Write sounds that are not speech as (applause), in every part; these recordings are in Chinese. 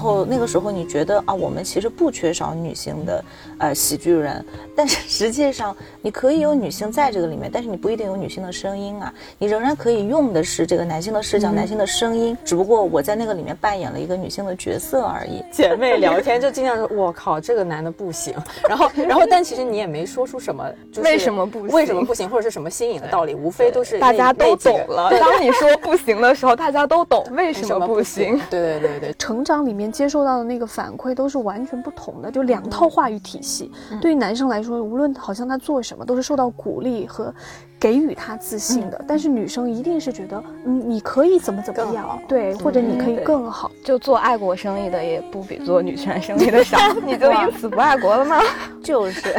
然后那个时候你觉得啊，我们其实不缺少女性的呃喜剧人，但是 (laughs) 实际上你可以有女性在这个里面，但是你不一定有女性的声音啊，你仍然可以用的是这个男性的视角、男性的声音，只不过我在那个里面扮演了一个女性的角色而已。(laughs) 姐妹聊天就经常说，我靠，这个男的不行。然后，然后，但其实你也没说出什么，就是为什么不行为什么不行，或者是什么新颖的道理，无非都是大家都懂了。当你说不行的时候，大家都懂为什么不行。对对对对，成长里面接受到的那个反馈都是完全不同的，就两套话语体系。对于男生来说，无论好像他做什么，都是受到鼓励和给予他自信的。但是女生一定是觉得，嗯，你可以怎么怎么样，对，或者你可以更好。就做爱国生意的也不比做女权生意的少，(laughs) 你就因此不爱国了吗？(laughs) 就是。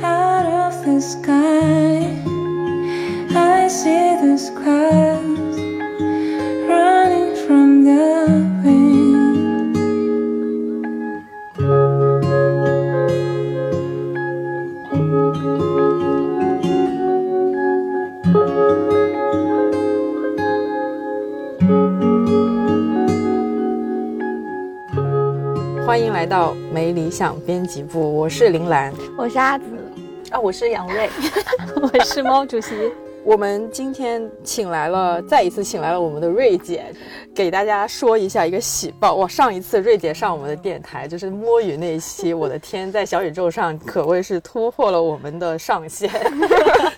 Out of the sky, I see those clouds running from the wind. 欢迎来到没理想编辑部，我是林兰。我是阿紫，啊，我是杨瑞，(laughs) 我是猫主席，我们今天请来了，再一次请来了我们的瑞姐，给大家说一下一个喜报。哇，上一次瑞姐上我们的电台就是摸鱼那一期，我的天，在小宇宙上可谓是突破了我们的上限。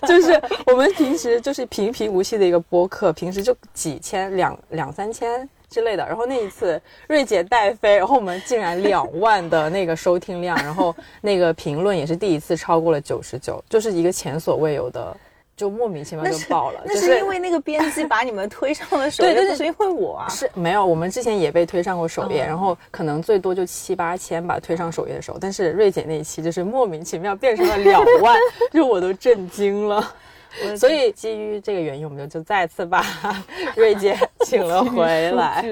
就是我们平时就是平平无奇的一个播客，平时就几千、两两三千。之类的，然后那一次瑞姐带飞，然后我们竟然两万的那个收听量，然后那个评论也是第一次超过了九十九，就是一个前所未有的，就莫名其妙就爆了。那就是因为那个编辑把你们推上了首页，对对对是因为我啊。是没有，我们之前也被推上过首页，嗯然后可能最多就七八千吧，推上首页的时候。但是瑞姐那一期就是莫名其妙变成了两万，(laughs) 就我都震惊了。所以基于这个原因，我们就就再次把 (laughs) 瑞姐请了回 (laughs) 来。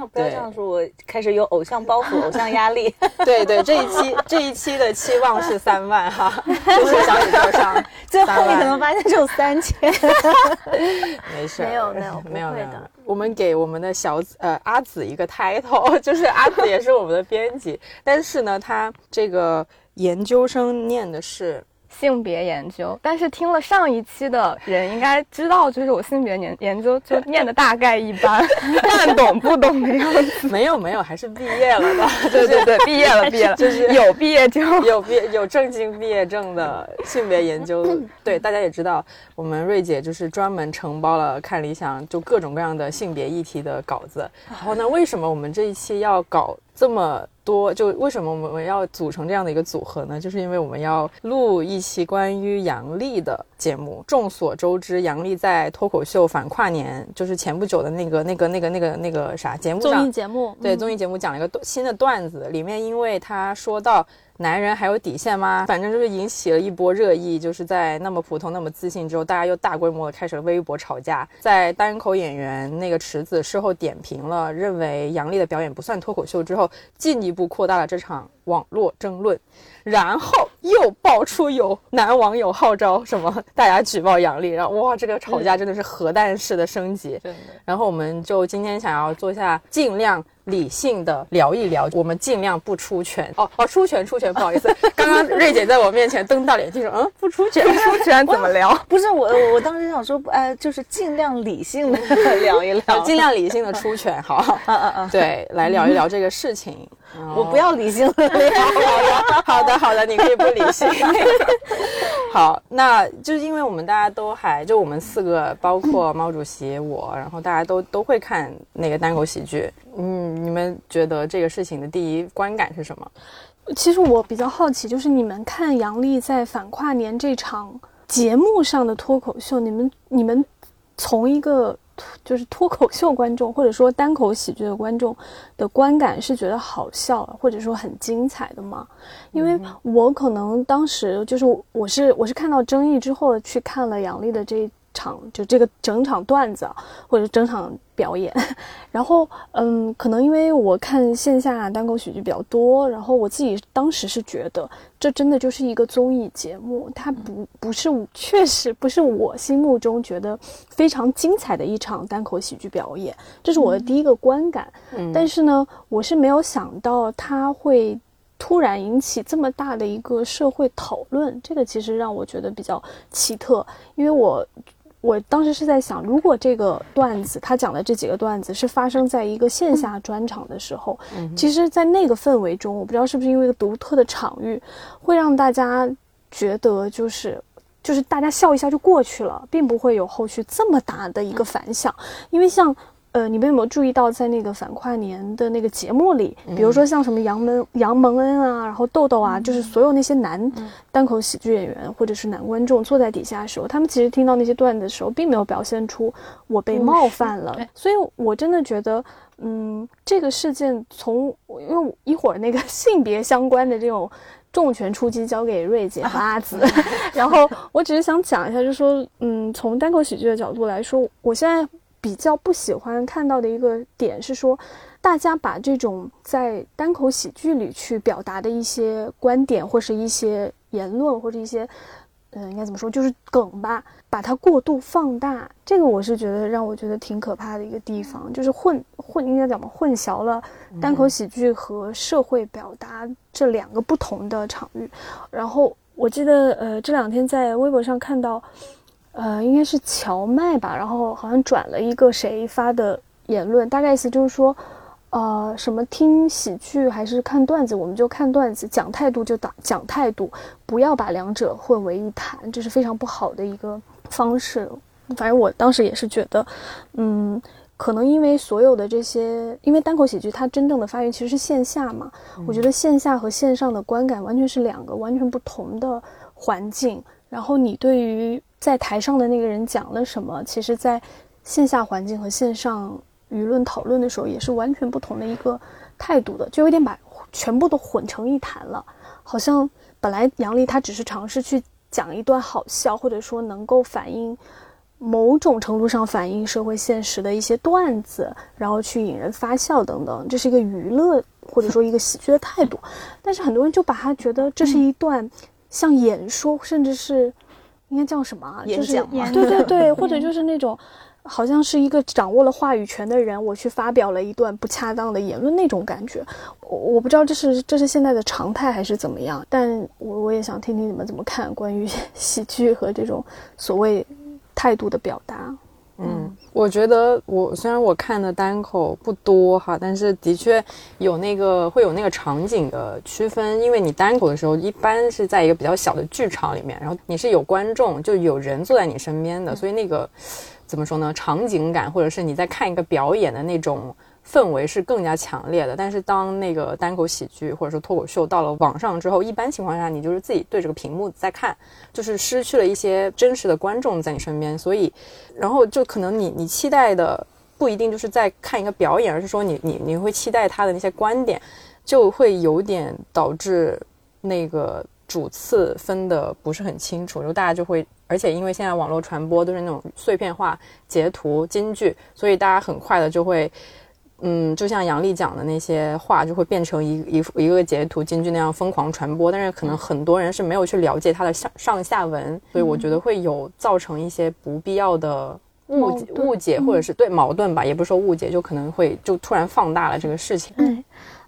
不要这样说，我开始有偶像包袱、偶像压力。(laughs) 对对，这一期这一期的期望是三万哈，就是小宇宙上 (laughs) 最后你可能发现只有三千。(laughs) 没事儿，没有没有没有没有。我们给我们的小紫呃阿紫一个 title，就是阿紫也是我们的编辑，但是呢，他这个研究生念的是性别研究，但是听了上一期的人应该知道，就是我性别研研究就念的大概一般，(laughs) 半懂不懂的样子。没有没有，还是毕业了的，对对对，毕业了，毕业了，(laughs) 就是有毕业证 (laughs) 有毕有正经毕业证的性别研究，对大家也知道，我们瑞姐就是专门承包了看理想就各种各样的性别议题的稿子。然后呢，为什么我们这一期要搞这么多？就为什么我们要组成这样的一个组合呢？就是因为我们要录一期关于阳历的节目。众所周知，杨笠在脱口秀反跨年，就是前不久的那个、那个、那个、那个、那个啥节目上，综艺节目，对，嗯综艺节目讲了一个新的段子，里面因为他说到男人还有底线吗？反正就是引起了一波热议，就是在那么普通、那么自信之后，大家又大规模的开始了微博吵架。在单口演员那个池子事后点评了，认为杨笠的表演不算脱口秀之后，进一步扩大了这场网络争论。然后又爆出有男网友号召什么大家举报杨笠，然后哇，这个吵架真的是核弹式的升级。真的，然后我们就今天想要做一下尽量理性的聊一聊，我们尽量不出拳。哦哦，出拳出拳，不好意思，(laughs) 刚刚瑞姐在我面前瞪大眼睛说，嗯，不出拳。出拳 (laughs) 怎么聊？不是我，我当时想说，呃，就是尽量理性的聊一聊，(laughs) 尽量理性的出拳，好，嗯嗯嗯，对，来聊一聊这个事情。我不要理性的聊。好的，好的，你可以不理性。好，那就是因为我们大家都还就我们四个，包括毛主席我，然后大家都都会看那个单口喜剧。嗯，你们觉得这个事情的第一观感是什么？其实我比较好奇，就是你们看杨笠在反跨年这场节目上的脱口秀，你们你们从一个就是脱口秀观众或者说单口喜剧的观众的观感是觉得好笑或者说很精彩的吗？因为我可能当时就是我是我是看到争议之后去看了杨笠的这场就这个整场段子啊或者整场表演。(laughs) 然后，嗯，可能因为我看线下单口喜剧比较多，然后我自己当时是觉得这真的就是一个综艺节目，它不不是确实不是我心目中觉得非常精彩的一场单口喜剧表演，这是我的第一个观感。但是呢，我是没有想到它会突然引起这么大的一个社会讨论，这个其实让我觉得比较奇特，因为我。我当时是在想，如果这个段子他讲的这几个段子是发生在一个线下专场的时候，其实，在那个氛围中，我不知道是不是因为一个独特的场域，会让大家觉得就是就是大家笑一笑就过去了，并不会有后续这么大的一个反响，因为像。呃，你们有没有注意到，在那个反跨年的那个节目里，比如说像什么杨门杨蒙恩啊，然后豆豆啊，就是所有那些男单口喜剧演员或者是男观众坐在底下的时候，他们其实听到那些段子的时候，并没有表现出我被冒犯了。(laughs) 所以我真的觉得，嗯，这个事件从因为一会儿那个性别相关的这种重拳出击交给瑞姐和阿紫，然后我只是想讲一下，就是说，嗯，从单口喜剧的角度来说，我现在。比较不喜欢看到的一个点是说，大家把这种在单口喜剧里去表达的一些观点，或是一些言论，或者一些，嗯，应该怎么说，就是梗吧，把它过度放大。这个我是觉得让我觉得挺可怕的一个地方，就是混混，应该怎么混淆了单口喜剧和社会表达这两个不同的场域。然后我记得，呃，这两天在微博上看到。呃，应该是荞麦吧，然后好像转了一个谁发的言论，大概意思就是说，呃，什么听喜剧还是看段子，我们就看段子，讲态度就打讲态度，不要把两者混为一谈，这是非常不好的一个方式。反正我当时也是觉得，嗯，可能因为所有的这些，因为单口喜剧它真正的发源其实是线下嘛，我觉得线下和线上的观感完全是两个完全不同的环境，然后你对于。在台上的那个人讲了什么，其实，在线下环境和线上舆论讨论的时候，也是完全不同的一个态度的，就有点把全部都混成一谈了。好像本来杨笠他只是尝试去讲一段好笑，或者说能够反映某种程度上反映社会现实的一些段子，然后去引人发笑等等，这是一个娱乐或者说一个喜剧的态度。但是很多人就把他觉得这是一段像演说，甚至是。应该叫什么？演讲吗？对对对，(laughs) 或者就是那种，好像是一个掌握了话语权的人，我去发表了一段不恰当的言论那种感觉。我我不知道这是这是现在的常态还是怎么样，但我我也想听听你们怎么看关于 (laughs) 喜剧和这种所谓态度的表达。嗯，我觉得我虽然我看的单口不多哈，但是的确有那个会有那个场景的区分，因为你单口的时候一般是在一个比较小的剧场里面，然后你是有观众，就有人坐在你身边的，所以那个怎么说呢？场景感或者是你在看一个表演的那种。氛围是更加强烈的，但是当那个单口喜剧或者说脱口秀到了网上之后，一般情况下你就是自己对着个屏幕在看，就是失去了一些真实的观众在你身边，所以，然后就可能你你期待的不一定就是在看一个表演，而是说你你你会期待他的那些观点，就会有点导致那个主次分的不是很清楚，就大家就会，而且因为现在网络传播都是那种碎片化截图金句，所以大家很快的就会。嗯，就像杨笠讲的那些话，就会变成一一一个截图金句那样疯狂传播。但是可能很多人是没有去了解它的上上下文，所以我觉得会有造成一些不必要的误解误解，或者是对矛盾吧，也不是说误解，就可能会就突然放大了这个事情。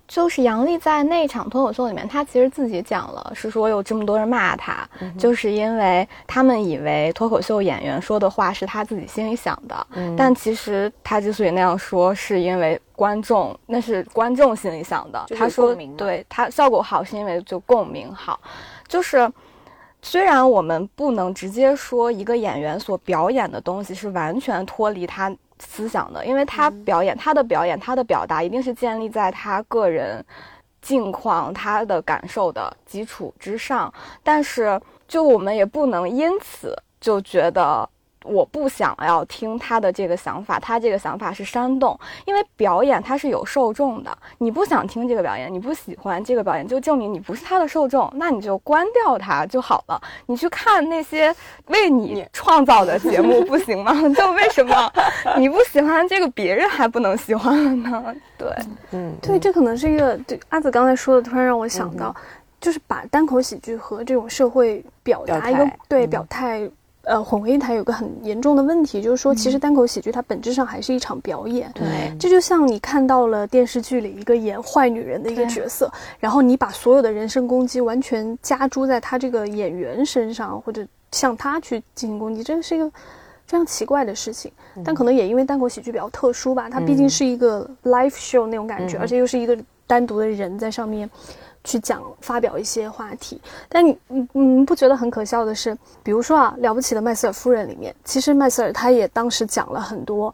就是杨笠在那场脱口秀里面，他其实自己讲了，是说有这么多人骂他，就是因为他们以为脱口秀演员说的话是他自己心里想的，但其实他之所以那样说，是因为观众那是观众心里想的。他说，对他效果好是因为就共鸣好，就是虽然我们不能直接说一个演员所表演的东西是完全脱离他。思想的，因为他表演，他的表演，他的表达一定是建立在他个人境况、他的感受的基础之上。但是，就我们也不能因此就觉得我不想要听他的这个想法，他这个想法是煽动，因为表演它是有受众的，你不想听这个表演，你不喜欢这个表演，就证明你不是他的受众，那你就关掉它就好了。你去看那些为你创造的节目，不行吗？(laughs) 就为什么你不喜欢这个，别人还不能喜欢了呢？对，嗯，对，这可能是一个对阿紫刚才说的，突然让我想到，就是把单口喜剧和这种社会表达一个表态对嗯表态。呃，混为一谈有个很严重的问题，就是说，其实单口喜剧它本质上还是一场表演。对，这就像你看到了电视剧里一个演坏女人的一个角色，然后你把所有的人身攻击完全加诸在他这个演员身上，或者向他去进行攻击，这个是一个非常奇怪的事情。但可能也因为单口喜剧比较特殊吧，它毕竟是一个 live show 那种感觉，嗯而且又是一个单独的人在上面。去讲发表一些话题，但你嗯嗯不觉得很可笑的是，比如说啊，《了不起的麦瑟尔夫人》里面，其实麦瑟尔他也当时讲了很多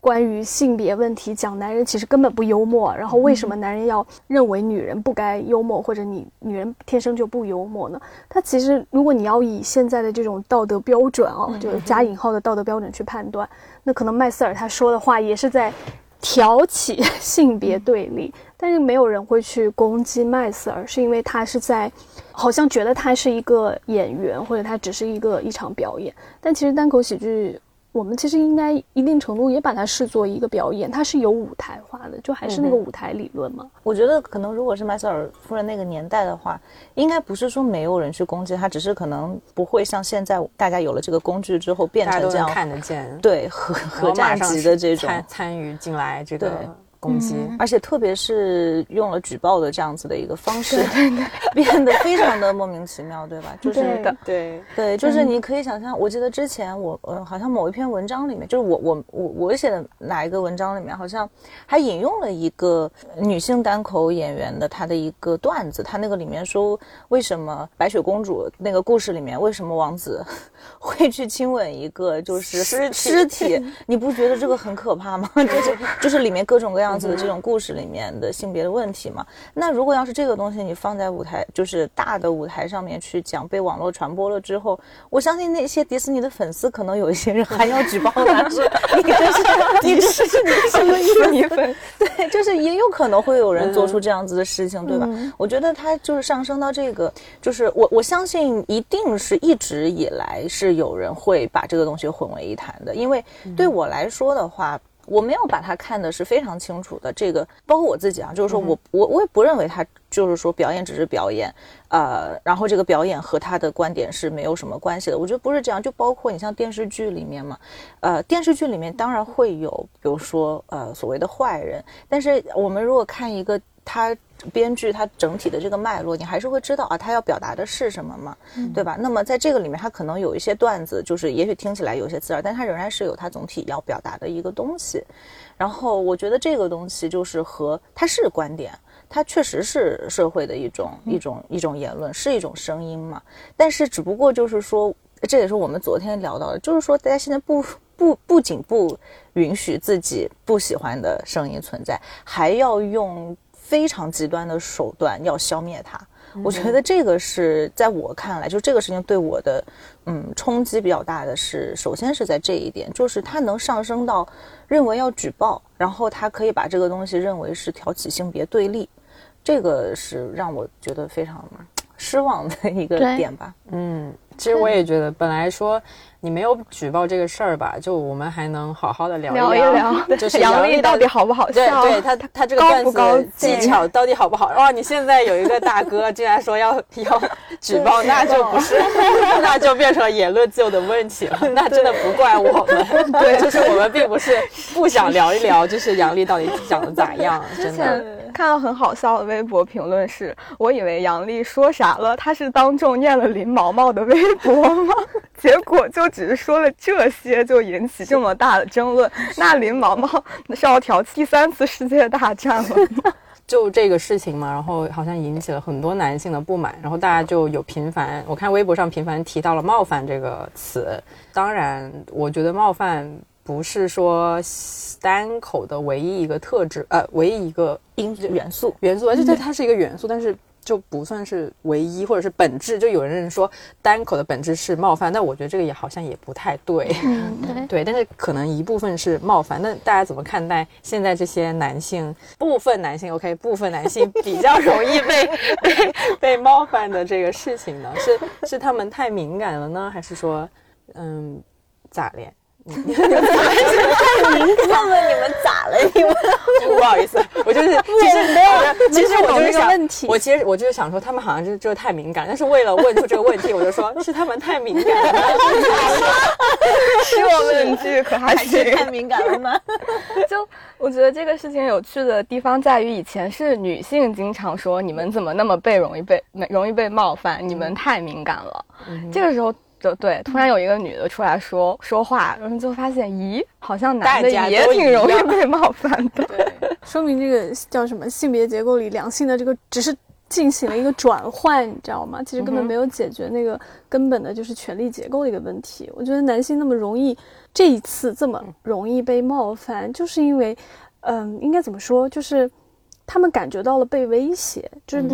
关于性别问题，讲男人其实根本不幽默，然后为什么男人要认为女人不该幽默，或者你女人天生就不幽默呢？他其实如果你要以现在的这种道德标准啊，就是加引号的道德标准去判断，那可能麦瑟尔他说的话也是在挑起性别对立，但是没有人会去攻击麦瑟尔，是因为他是在好像觉得他是一个演员，或者他只是一个一场表演。但其实单口喜剧，我们其实应该一定程度也把它视作一个表演，它是有舞台化的，就还是那个舞台理论嘛。我觉得可能如果是麦瑟尔夫人那个年代的话，应该不是说没有人去攻击他，只是可能不会像现在大家有了这个工具之后变成这样，看得见，对核然后马核战上级的这种参参与进来这个对攻击，而且特别是用了举报的这样子的一个方式，(laughs) 变得非常的莫名其妙，对吧？就是对的对，对，就是你可以想象，我记得之前我呃好像某一篇文章里面，就是我我我我写的哪一个文章里面，好像还引用了一个女性单口演员的她的一个段子，她那个里面说为什么白雪公主那个故事里面，为什么王子 (laughs) 会去亲吻一个就是尸体尸体？你不觉得这个很可怕吗？(laughs) 就是就是里面各种各样子的这种故事里面的性别的问题嘛。那如果要是这个东西你放在舞台，就是大的舞台上面去讲，被网络传播了之后，我相信那些迪士尼的粉丝可能有一些人还要举报他，说你这是 (laughs) 你这是你什么意思？你 (laughs) 粉对，就是也有可能会有人做出这样子的事情，对吧？我觉得他就是上升到这个，就是我我相信一定是一直以来是有人会把这个东西混为一谈的，因为对我来说的话。我没有把它看的是非常清楚的，这个包括我自己啊，就是说我我我也不认为他就是说表演只是表演，呃，然后这个表演和他的观点是没有什么关系的。我觉得不是这样，就包括你像电视剧里面嘛，呃，电视剧里面当然会有，比如说呃所谓的坏人，但是我们如果看一个他编剧他整体的这个脉络，你还是会知道啊，他要表达的是什么嘛，对吧？那么在这个里面，他可能有一些段子，就是也许听起来有些刺耳，但他仍然是有他总体要表达的一个东西。然后我觉得这个东西就是和它是观点，它确实是社会的一种一种一种言论，是一种声音嘛。但是只不过就是说，这也是我们昨天聊到的，就是说大家现在不不不仅不允许自己不喜欢的声音存在，还要用非常极端的手段要消灭它。我觉得这个是在我看来，就这个事情对我的嗯冲击比较大的是，首先是在这一点，就是它能上升到认为要举报，然后他可以把这个东西认为是挑起性别对立，这个是让我觉得非常失望的一个点吧。嗯，其实我也觉得，本来说你没有举报这个事儿吧，就我们还能好好的聊聊一聊，就是杨笠到底好不好对笑？对，他他这个高段子不高技巧到底好不好？哇，你现在有一个大哥竟然说要 (laughs) 要举报，那就不是，(laughs) 那就变成言论自由的问题了。那真的不怪我们，对，(laughs) 就是我们并不是不想聊一聊，就是杨笠到底讲的咋样，真的。看到很好笑的微博评论是，我以为杨笠说啥了，他是当众念了林毛毛的微博吗？(laughs) 结果就只是说了这些，就引起这么大的争论。(laughs) 那林毛毛是要挑第三次世界大战了吗？(laughs) 就这个事情嘛，然后好像引起了很多男性的不满，然后大家就有频繁，我看微博上频繁提到了“冒犯”这个词。当然，我觉得冒犯不是说单口的唯一一个特质，呃，唯一一个因元素，元素，而且它它是一个元素，但是就不算是唯一，或者是本质。就有人说单口的本质是冒犯，但我觉得这个也好像也不太对。嗯，对。对，但是可能一部分是冒犯。那大家怎么看待现在这些男性？部分男性，OK，部分男性比较容易被 (laughs) 被被冒犯的这个事情呢？是是他们太敏感了呢，还是说，嗯，咋咧？你们 (laughs) 太敏感了，你们咋了？你们不好意思，我就是 (laughs) 其实没有，(laughs) 其实我就是想问题，我其实我就是想说，他们好像就就是太敏感，(laughs) 但是为了问出这个问题，我就说是他们太敏感了，是我们这个可还还是太敏感了吗？就我觉得这个事情有趣的地方在于，以前是女性经常说你们怎么那么被容易被容易被冒犯，你们太敏感了。这个时候。就对，突然有一个女的出来说说话，然后就发现，咦，好像男的也挺容易被冒犯的。对，说明这个叫什么性别结构里两性的这个只是进行了一个转换，你知道吗？其实根本没有解决那个根本的就是权力结构的一个问题。我觉得男性那么容易这一次这么容易被冒犯，就是因为，嗯，应该怎么说？就是他们感觉到了被威胁。就是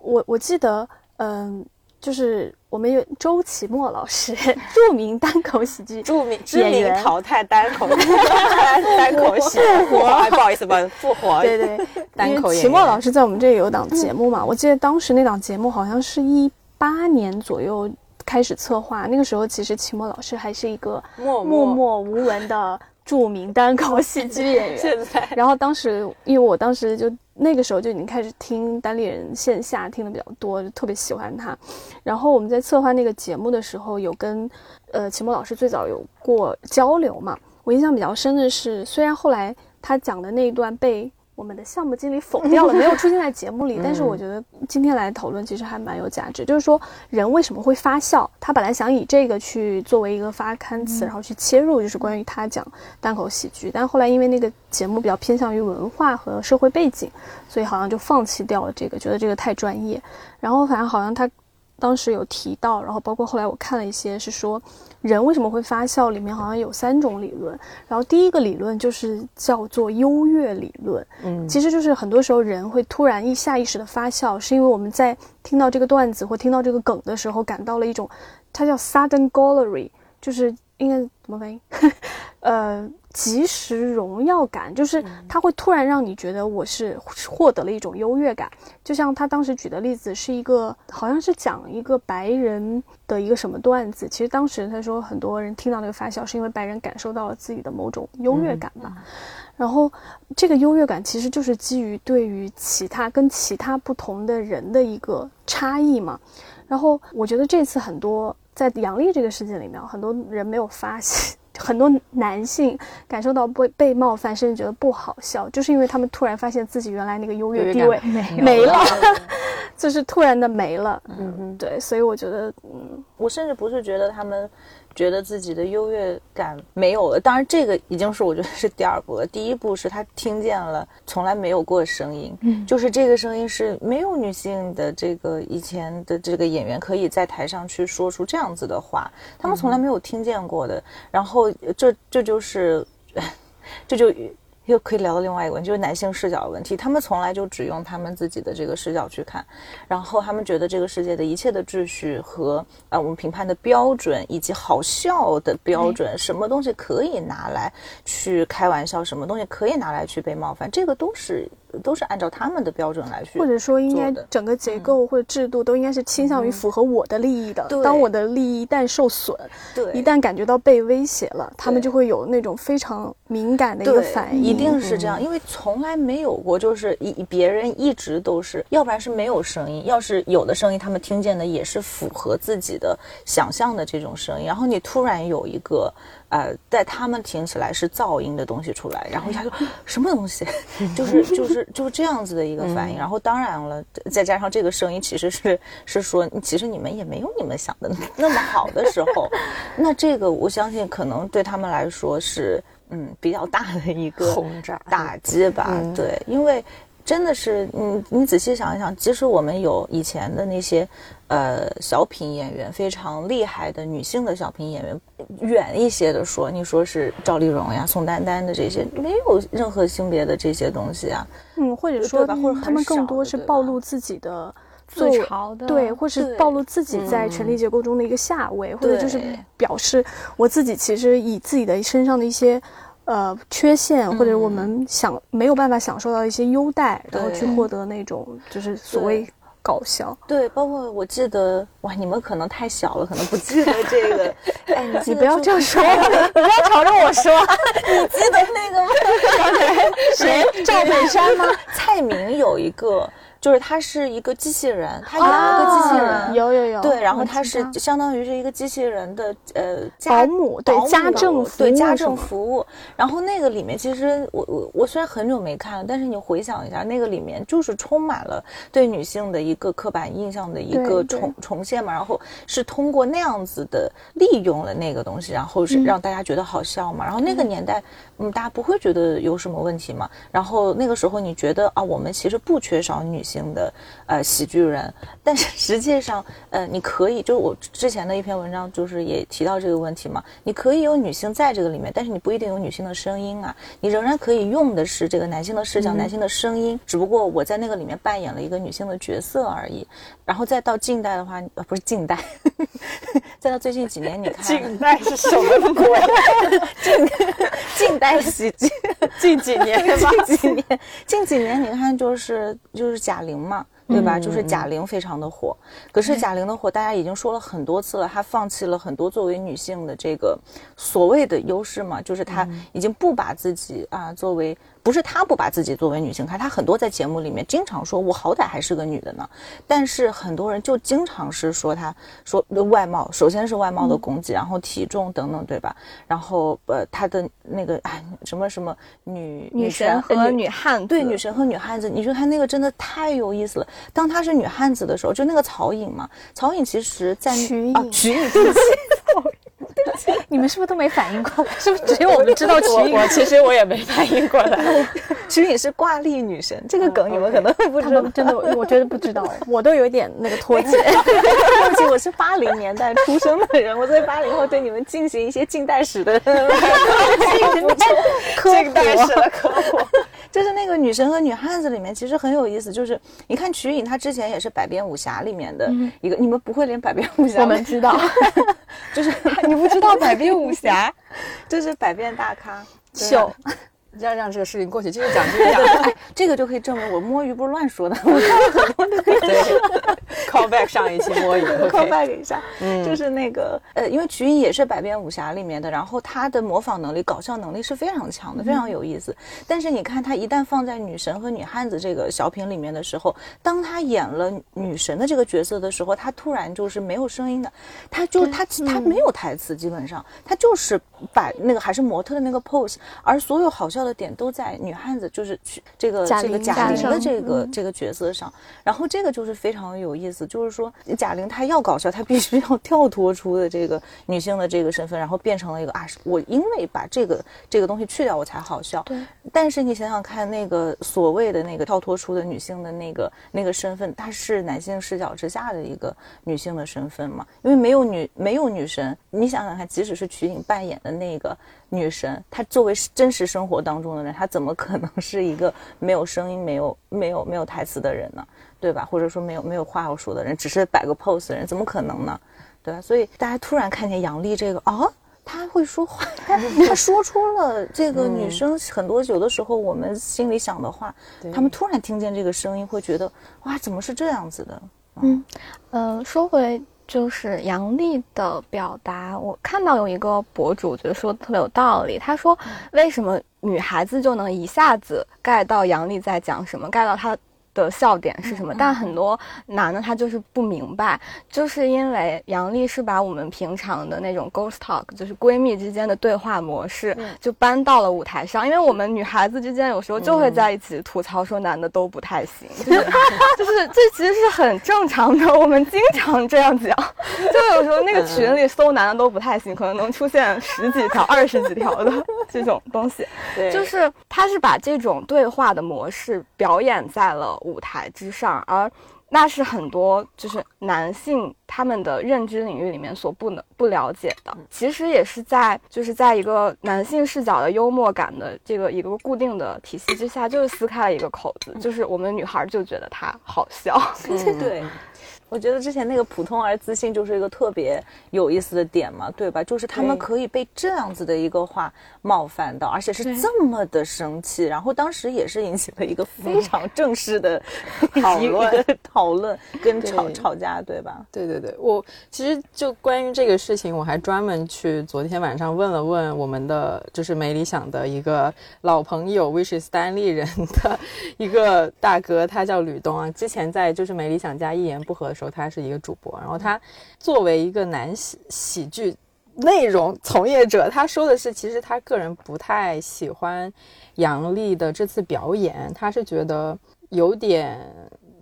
我我记得，嗯。就是我们有周奇墨老师，(laughs) 著名单口喜剧，著名知名淘汰单口 (laughs) 单口喜复活，不好意思，吧复活。对对，单口奇墨老师在我们这里有档节目嘛？我记得当时那档节目好像是一八年左右开始策划，那个时候其实奇墨老师还是一个默默无闻的著名单口喜剧演员。现在，然后当时因为我当时就。那个时候就已经开始听单立人线下听的比较多，就特别喜欢他。然后我们在策划那个节目的时候，有跟呃秦墨老师最早有过交流嘛。我印象比较深的是，虽然后来他讲的那一段被。我们的项目经理否掉了，没有出现在节目里。(laughs) 但是我觉得今天来讨论其实还蛮有价值。就是说，人为什么会发笑？他本来想以这个去作为一个发刊词，然后去切入，就是关于他讲单口喜剧。但后来因为那个节目比较偏向于文化和社会背景，所以好像就放弃掉了这个，觉得这个太专业。然后反正好像他。当时有提到，然后包括后来我看了一些，是说人为什么会发笑，里面好像有三种理论。然后第一个理论就是叫做优越理论，嗯，其实就是很多时候人会突然一下意识的发笑，是因为我们在听到这个段子或听到这个梗的时候，感到了一种，它叫 sudden glory，就是应该怎么翻译？(laughs) 呃。及时荣耀感，就是他会突然让你觉得我是获得了一种优越感。就像他当时举的例子是一个，好像是讲一个白人的一个什么段子。其实当时他说很多人听到那个发笑，是因为白人感受到了自己的某种优越感吧。然后这个优越感其实就是基于对于其他跟其他不同的人的一个差异嘛。然后我觉得这次很多在杨笠这个事件里面，很多人没有发现。很多男性感受到被被冒犯，甚至觉得不好笑，就是因为他们突然发现自己原来那个优越地位没了，(laughs) 就是突然的没了。嗯嗯，对，所以我觉得，嗯，我甚至不是觉得他们。觉得自己的优越感没有了，当然这个已经是我觉得是第二步了。第一步是他听见了从来没有过的声音，嗯，就是这个声音是没有女性的这个以前的这个演员可以在台上去说出这样子的话，他们从来没有听见过的。然后这这就是 (laughs) 这就。又可以聊到另外一个问题，就是男性视角的问题。他们从来就只用他们自己的这个视角去看，然后他们觉得这个世界的一切的秩序和呃我们评判的标准以及好笑的标准，什么东西可以拿来去开玩笑，什么东西可以拿来去被冒犯，这个都是。都是按照他们的标准来去，或者说应该整个结构或者制度都应该是倾向于符合我的利益的。当我的利益一旦受损，对，一旦感觉到被威胁了，他们就会有那种非常敏感的一个反应。一定是这样，因为从来没有过，就是一别人一直都是，要不然是没有声音，要是有的声音，他们听见的也是符合自己的想象的这种声音。然后你突然有一个。呃，在他们听起来是噪音的东西出来，然后一下就什么东西，(laughs) 就是就是就是这样子的一个反应。然后当然了，再加上这个声音其实是是说，其实你们也没有你们想的那么好的时候，(laughs) 那这个我相信可能对他们来说是嗯比较大的一个轰炸打击吧。对，因为。真的是，你你仔细想一想，即使我们有以前的那些，呃，小品演员非常厉害的女性的小品演员，远一些的说，你说是赵丽蓉呀、宋丹丹的这些，没有任何性别的这些东西啊。嗯，或者说，或者他们更多是暴露自己的做自嘲的，对，或是暴露自己在权力结构中的一个下位，或者就是表示我自己其实以自己的身上的一些呃缺陷，或者我们想没有办法享受到一些优待，然后去获得那种就是所谓搞笑。对，包括我记得，哇，你们可能太小了，可能不记得这个。(laughs) 哎，你你不要这样说，(laughs) 不要朝着我说。(laughs) 你记得那个吗？谁？赵本山吗？蔡明有一个，就是他是一个机器人，他演了个机器人。啊有有有，对，然后我他是相当于是一个机器人的呃保姆，对家政服对家务什么政服务。然后那个里面其实我我我虽然很久没看了，但是你回想一下，那个里面就是充满了对女性的一个刻板印象的一对对个重重现嘛。然后是通过那样子的利用了那个东西，然后是让大家觉得好笑嘛。然后那个年代，嗯，大家不会觉得有什么问题嘛。然后那个时候你觉得啊，我们其实不缺少女性的呃喜剧人，但是实际上，呃，你可以，就是我之前的一篇文章，就是也提到这个问题嘛。你可以有女性在这个里面，但是你不一定有女性的声音啊。你仍然可以用的是这个男性的视角、男性的声音，只不过我在那个里面扮演了一个女性的角色而已。然后再到近代的话，呃，不是近代，(laughs) 再到最近几年，你看近代是什么鬼？(laughs) 近代喜剧，近几年吧，近几年，近几年你看就是就是贾玲嘛，对吧？就是贾玲非常的火，可是贾玲的火，大家已经说了很多次了，她放弃了很多作为女性的这个所谓的优势嘛，就是她已经不把自己啊作为。不是她不把自己作为女性看，她很多在节目里面经常说，我好歹还是个女的呢。但是很多人就经常是说她说外貌，首先是外貌的攻击，然后体重等等，对吧？然后呃，她的那个哎什么什么女女神呃和女汉子，对女神和女汉子，你说她那个真的太有意思了。当她是女汉子的时候，就那个曹颖嘛，曹颖其实在瞿颖啊瞿颖对不起 (laughs) (laughs) 你们是不是都没反应过来？(laughs) 是不是只有我们知道瞿我颖？我其实我也没反应过来。(laughs) 瞿颖是挂历女神，这个梗你们可能会不知道。们真的，我觉得不知道哎，我都有点那个脱节。对不起，我是八零年代出生的人，我作为八零后对你们进行一些近代史的近代史的科普，就是那个女神和女汉子里面，其实很有意思。就是你看瞿颖，她之前也是百变武侠里面的一个，你们不会连百变武侠？我们知道，就是你不知道百变武侠？(laughs) 就是百变大咖。秀，让让这个事情过去，继续讲，继续讲。(laughs) 哎，这个就可以证明我摸鱼不是乱说的，我看了很多的对，(laughs) call back 上一期摸鱼 call，OK。back 一下，就是那个呃，因为瞿颖也是百变武侠里面的，然后她的模仿能力、搞笑能力是非常强的，非常有意思。但是你看她一旦放在女神和女汉子这个小品里面的时候，当她演了女神的这个角色的时候，她突然就是没有声音的，她就她她没有台词，基本上她就是摆那个还是模特的那个 pose，而所有好笑的点都在女汉子就是去这个这个贾玲的这个这个角色上，然后这个就是非常有意思，就是说贾玲她要搞笑，她必须要跳脱出的这个女性的这个身份，然后变成了一个啊，我因为把这个这个东西去掉，我才好笑。对。但是你想想看，那个所谓的那个跳脱出的女性的那个那个身份，她是男性视角之下的一个女性的身份嘛？因为没有女没有女神，你想想看，即使是瞿颖扮演的那个女神，她作为真实生活当中的人，她怎么可能是一个没有声音、没有没有没有台词的人呢？对吧？或者说没有没有话要说的人，只是摆个 pose 的人，怎么可能呢？对吧？所以大家突然看见杨笠这个啊。她会说话，她她说出了这个女生很多有的时候我们心里想的话，他们突然听见这个声音，会觉得哇，怎么是这样子的？嗯呃，说回就是杨笠的表达，我看到有一个博主觉得说的特别有道理，他说为什么女孩子就能一下子 get 到杨笠在讲什么，get 到她的笑点是什么，但很多男的他就是不明白，就是因为杨笠是把我们平常的那种 ghost talk，就是闺蜜之间的对话模式，就搬到了舞台上，因为我们女孩子之间有时候就会在一起吐槽说男的都不太行，就 (laughs) 是就是这其实是很正常的，我们经常这样讲，就有时候那个群里搜男的都不太行，可能能出现十几条、二十几条的 (laughs) 这种东西，对。就是他是把这种对话的模式表演在了舞台之上，而那是很多就是男性他们的认知领域里面所不能不了解的。其实也是在就是在一个男性视角的幽默感的这个一个固定的体系之下，就是撕开了一个口子，就是我们女孩就觉得他好笑。对，我觉得之前那个普通而自信就是一个特别有意思的点嘛，对吧？就是他们可以被这样子的一个话冒犯到，而且是这么的生气，然后当时也是引起了一个非常正式的 (laughs) 讨一论个讨论跟吵吵架，对吧？对对对，我其实就关于这个事情，我还专门去昨天晚上问了问我们的就是没理想的一个老朋友，which is 单立人的 (laughs) 一个大哥，他叫吕东啊。之前在就是没理想家一言不合的时候，他是一个主播，然后他作为一个男喜喜剧内容从业者，他说的是，其实他个人不太喜欢杨笠的这次表演，他是觉得有点。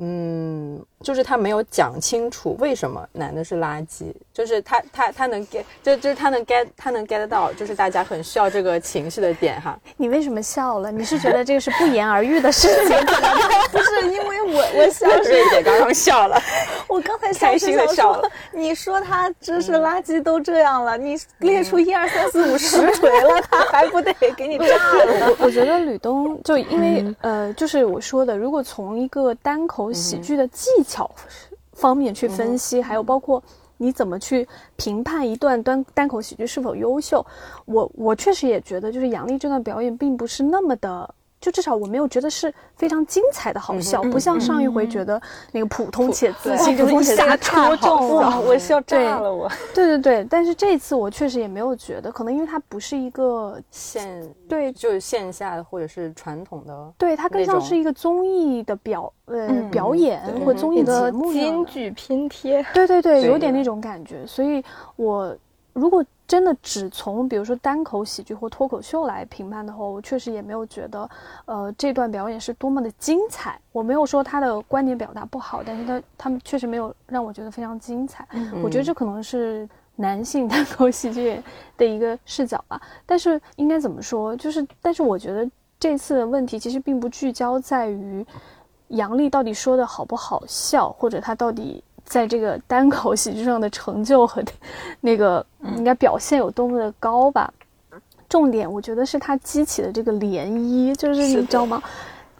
嗯，就是他没有讲清楚为什么男的是垃圾，就是他他他能 get，就就是他能 get，他能 get 到，就是大家很需要这个情绪的点哈。你为什么笑了？你是觉得这个是不言而喻的事情？(laughs) 不是因为我我想瑞姐刚刚笑了，(laughs) 我刚才开心的笑了，你说他知识垃圾都这样了，你列出一二三四五十 (laughs) 锤了，他还不得给你炸了？我我觉得吕东就因为、呃，就是我说的，如果从一个单口喜剧的技巧方面去分析，还有包括你怎么去评判一段单单口喜剧是否优秀，我我确实也觉得，就是杨笠这段表演并不是那么的。就至少我没有觉得是非常精彩的好笑，不像上一回觉得那个普通且自信，就一下戳中哇，了。我笑炸了我。对对对，但是这次我确实也没有觉得，可能因为它不是一个线对就是线下的或者是传统的，对，它更像是一个综艺的表呃、嗯表演对或综艺节目京剧拼贴，对对对，有点那种感觉。所以我如果真的只从比如说单口喜剧或脱口秀来评判的话，我确实也没有觉得，呃，这段表演是多么的精彩。我没有说他的观点表达不好，但是他他们确实没有让我觉得非常精彩。我觉得这可能是男性单口喜剧的一个视角吧。但是应该怎么说？就是，但是我觉得这次的问题其实并不聚焦在于杨笠到底说的好不好笑，或者他到底在这个单口喜剧上的成就和 (laughs) 那个应该表现有多么的高吧。重点我觉得是他激起的这个涟漪，就是你知道吗？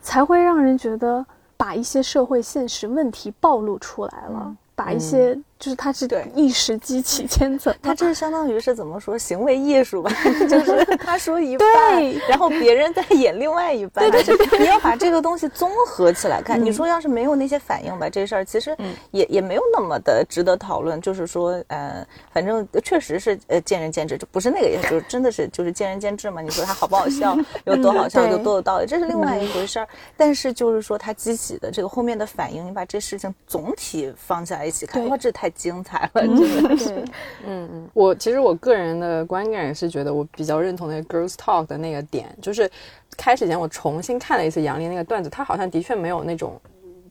才会让人觉得把一些社会现实问题暴露出来了，把一些就是他是对一时激起千层浪。他这相当于是怎么说行为艺术吧，(laughs) 就是他说一半，然后别人在演另外一半，对对对，你要把这个东西综合起来看。你说要是没有那些反应吧，这事儿其实也也没有那么的值得讨论。就是说，呃，反正确实是呃见仁见智，就不是那个，意思就是真的是就是见仁见智嘛。你说他好不好笑，有多好笑，对有多有道理，这是另外一回事儿。但是就是说他激起的这个后面的反应，你把这事情总体放在一起看，哇，这太精彩了，真的是。(laughs) (laughs) 嗯嗯，我其实我个人的观感是觉得我比较认同那个 girls talk 的那个点，就是开始前我重新看了一次杨笠那个段子，他好像的确没有那种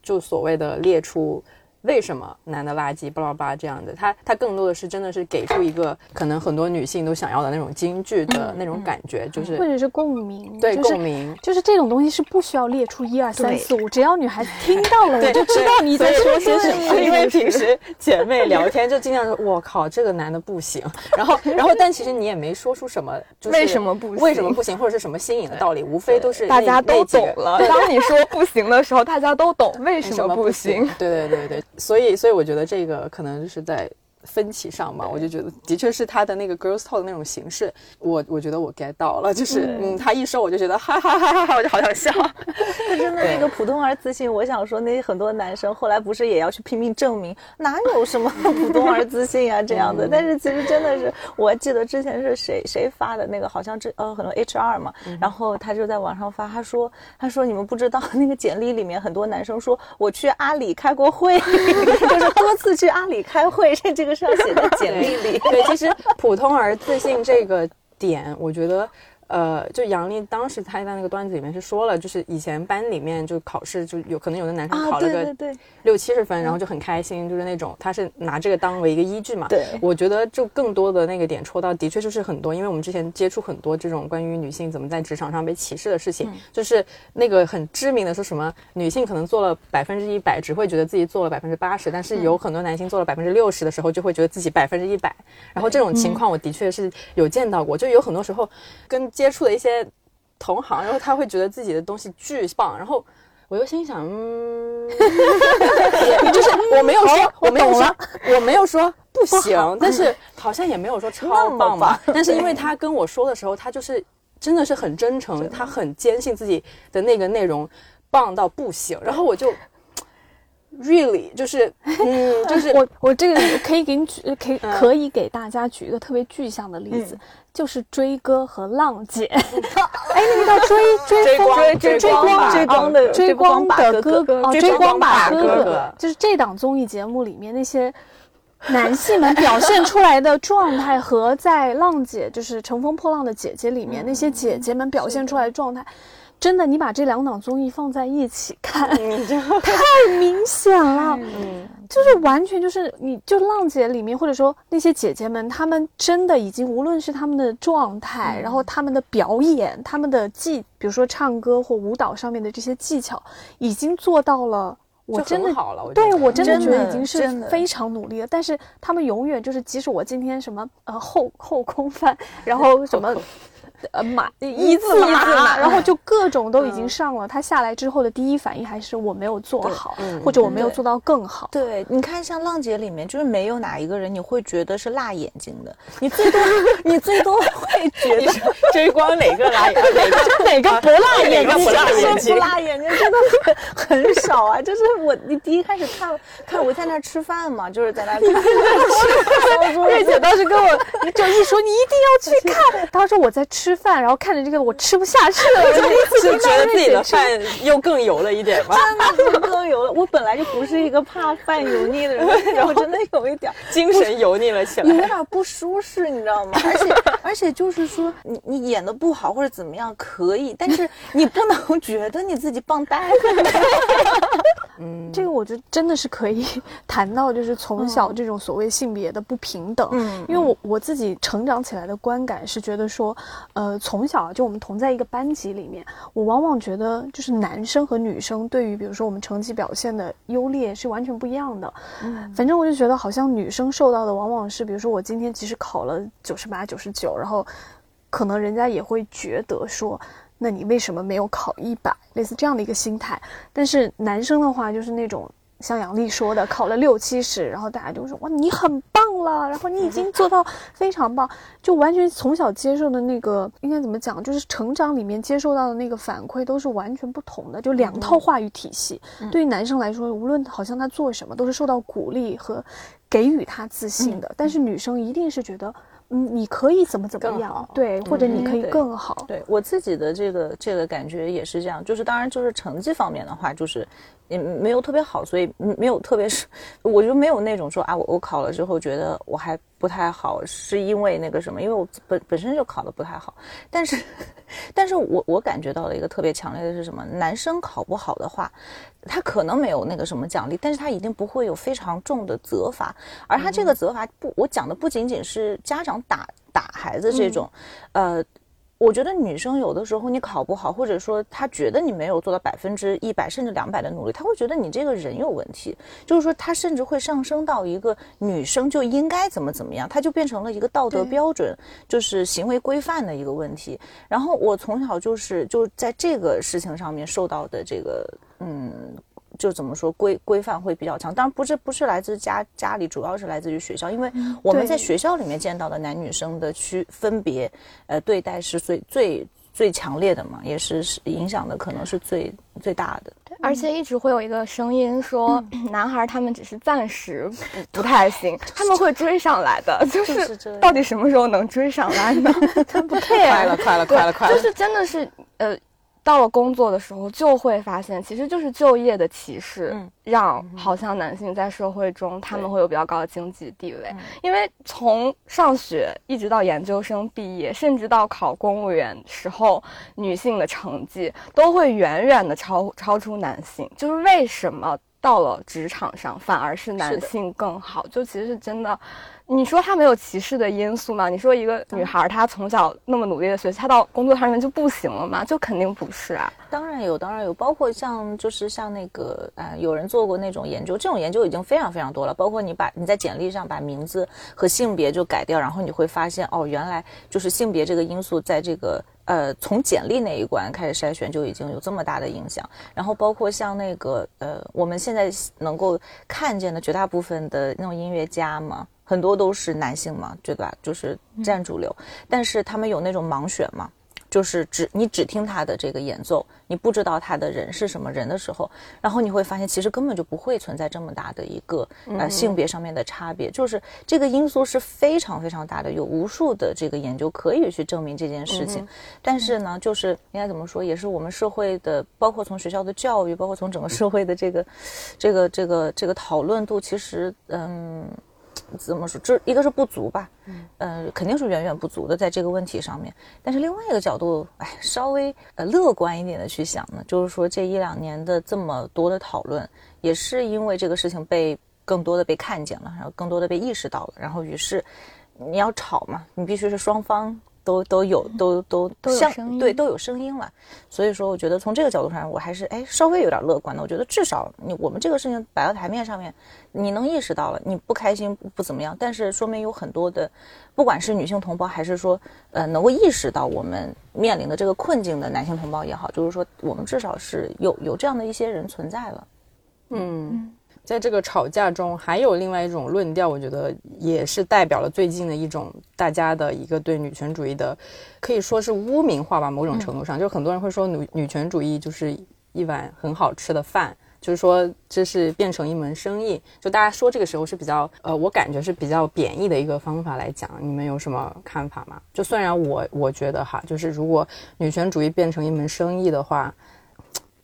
就所谓的列出。为什么男的垃圾巴拉巴拉这样的？他他更多的是真的是给出一个可能很多女性都想要的那种京剧的那种感觉，就是或者是共鸣，对就是共鸣。就是这种东西是不需要列出一二三四五，只要女孩子听到了，我对就知道你在说些什么。因为平时姐妹聊天就经常说，我靠，这个男的不行。然后，然后，但其实你也没说出什么，就是为什么不行为什么不行，或者是什么新颖的道理，无非都是大家都懂了。当你说不行的时候，大家都懂为什么不行。？对对对对，所以所以我觉得这个可能就是在分歧上嘛，我就觉得的确是他的那个 girls talk 的那种形式，我我觉得我 get 到了，就是嗯，他一说我就觉得哈哈哈哈哈，我就好想笑。他真的那个普通而自信，我想说，那很多男生后来不是也要去拼命证明哪有什么 (laughs) 普通而自信啊这样的？但是其实真的是，我记得之前是谁谁发的那个，好像这呃很多 HR 嘛，然后他就在网上发，他说他说你们不知道那个简历里面很多男生说我去阿里开过会，(laughs) 就是多次去阿里开会，这这个是要写在简历里。(laughs) 对，其实普通而自信这个点，我觉得。呃，就杨丽当时她在那个段子里面是说了，就是以前班里面就考试就有可能有的男生考了个六七十分，然后就很开心，就是那种他是拿这个当为一个依据嘛。对。我觉得就更多的那个点戳到，的确就是很多，因为我们之前接触很多这种关于女性怎么在职场上被歧视的事情，就是那个很知名的说什么女性可能做了百分之一百，只会觉得自己做了百分之八十，但是有很多男性做了百分之六十的时候，就会觉得自己百分之一百。然后这种情况我的确是有见到过，就有很多时候跟接触的一些同行，然后他会觉得自己的东西巨棒，然后。我又心想，嗯，(laughs) 就是我没有说，我没有说，我没有说不行，但是好像也没有说超棒吧。但是因为他跟我说的时候，他就是真的是很真诚，他很坚信自己的那个内容棒到不行，然后我就 (sniffs) really 就是，嗯，就是 (laughs) 我我这个可以给你举，可以可以给大家举一个特别具象的例子，就是追哥和浪姐。(laughs) 哎，那个叫追追风追光追追光追光的追光吧的哥哥哦，追追光吧哥哥就是这档综艺节目里面那些。男性们表现出来的状态和在浪姐就是《乘风破浪的姐姐》里面那些姐姐们表现出来的状态，真的，你把这两档综艺放在一起看，(laughs) 太明显了。嗯，就是完全就是你就浪姐里面，或者说那些姐姐们，她们真的已经无论是她们的状态，然后她们的表演，她们的技，比如说唱歌或舞蹈上面的这些技巧，已经做到了。我就真的很好了我对我真的觉得已经是非常努力了。但是他们永远就是，即使我今天什么呃后后空翻，然后什么 (laughs) 呃马一字字马马，然后就各种都已嗯经上了。他下来之后的第一反应还是我没有做好，嗯或者我没有做到更好。对，你看像浪姐里面，就是没有哪一个人你会觉得是辣眼睛的，你最多你最多会觉得追光哪个 (laughs) 辣眼睛哪个不辣眼睛，哪个不辣眼睛不辣眼睛真的很很少啊。就是我，你第一开始看看我在那儿吃饭嘛，就是在那。(laughs) (laughs) 瑞姐当时跟我就一说你一定要去看，她说我在吃饭，然后看着这个我吃不下去了，(laughs) 就觉得自己的饭又更油了一点吧？真的是更油了。我本来就不是一个怕饭油腻的人，然后真的有一点 (laughs) 精神油腻了起来。有点不舒适，你知道吗？(laughs) 而且而且就是说，你你演的不好或者怎么样可以，但是你不能觉得你自己棒呆了。嗯，这个我觉得真的是可以谈到，就是从小这种所谓性别的不平等。嗯因为我我自己成长起来的观感是觉得说，呃，从小就我们同在一个班级里面，我往往觉得就是男生和女生对于比如说我们成绩表现的优劣是完全不一样的。反正我就觉得好像女生受到的往往是，比如说我今天即使考了九十八、九十九，然后可能人家也会觉得说，那你为什么没有考一百？类似这样的一个心态。但是男生的话就是那种像杨丽说的，考了六七十，然后大家就说哇你很棒了，然后你已经做到非常棒，就完全从小接受的那个应该怎么讲，就是成长里面接受到的那个反馈都是完全不同的，就两套话语体系。对于男生来说，无论好像他做什么都是受到鼓励和给予他自信的，但是女生一定是觉得。嗯，你可以怎么怎么样对，或者你可以更好，对我自己的这个这个感觉也是这样，就是当然就是成绩方面的话，就是也没有特别好，所以没有特别是，我就没有那种说啊，我我考了之后觉得我还不太好，是因为那个什么，因为我本本身就考的不太好，但是，(laughs) 但是我我感觉到了一个特别强烈的是什么？男生考不好的话，他可能没有那个什么奖励，但是他一定不会有非常重的责罚，而他这个责罚不，我讲的不仅仅是家长打打孩子这种，呃。我觉得女生有的时候你考不好，或者说她觉得你没有做到百分之一百甚至两百的努力，她会觉得你这个人有问题，就是说她甚至会上升到一个女生就应该怎么怎么样，她就变成了一个道德标准，就是行为规范的一个问题。然后我从小就是就在这个事情上面受到的这个嗯。就怎么说规规范会比较强，当然不是不是来自家家里，主要是来自于学校，因为我们在学校里面见到的男女生的区分别，呃，对待是最最最强烈的嘛，也是是影响的可能是最最大的。而且一直会有一个声音说，男孩他们只是暂时不 (laughs) 不太行，他们会追上来的。就就是到底什么时候能追上来呢？(laughs) 他不 care，(laughs) 快了，快了，快了，快了！就是真的是呃。到了工作的时候，就会发现其实就是就业的歧视，嗯让好像男性在社会中他们会有比较高的经济地位。嗯因为从上学一直到研究生毕业，甚至到考公务员时候，女性的成绩都会远远的超超出男性。就是为什么到了职场上反而是男性更好？就其实是真的。你说他没有歧视的因素吗？你说一个女孩儿她从小那么努力的学习，她到工作上面就不行了吗？就肯定不是啊。当然有，当然有，包括像就是像那个呃，有人做过那种研究，这种研究已经非常非常多了。包括你把你在简历上把名字和性别就改掉，然后你会发现哦，原来就是性别这个因素在这个呃从简历那一关开始筛选就已经有这么大的影响。然后包括像那个呃，我们现在能够看见的绝大部分的那种音乐家嘛。很多都是男性嘛，对吧？就是占主流，但是他们有那种盲选嘛，就是只你只听他的这个演奏，你不知道他的人是什么人的时候，然后你会发现其实根本就不会存在这么大的一个呃性别上面的差别，就是这个因素是非常非常大的，有无数的这个研究可以去证明这件事情。但是呢，就是应该怎么说，也是我们社会的，包括从学校的教育，包括从整个社会的这个这个这个这个讨论度，其实嗯。怎么说？这一个是不足吧，嗯，呃，肯定是远远不足的，在这个问题上面。但是另外一个角度，哎，稍微呃乐观一点的去想呢，就是说这一两年的这么多的讨论，也是因为这个事情被更多的被看见了，然后更多的被意识到了，然后于是你要吵嘛，你必须是双方都都有都都都有声音对都有声音了。所以说，我觉得从这个角度上，我还是哎稍微有点乐观的。我觉得至少你我们这个事情摆到台面上面，你能意识到了，你不开心不不怎么样，但是说明有很多的，不管是女性同胞，还是说呃能够意识到我们面临的这个困境的男性同胞也好，就是说我们至少是有有这样的一些人存在了。嗯，在这个吵架中，还有另外一种论调，我觉得也是代表了最近的一种大家的一个对女权主义的，可以说是污名化吧。某种程度上，就很多人会说女女权主义就是一碗很好吃的饭。就是说，这是变成一门生意。就大家说这个时候是比较，呃，我感觉是比较贬义的一个方法来讲。你们有什么看法吗？就虽然我我觉得哈，就是如果女权主义变成一门生意的话，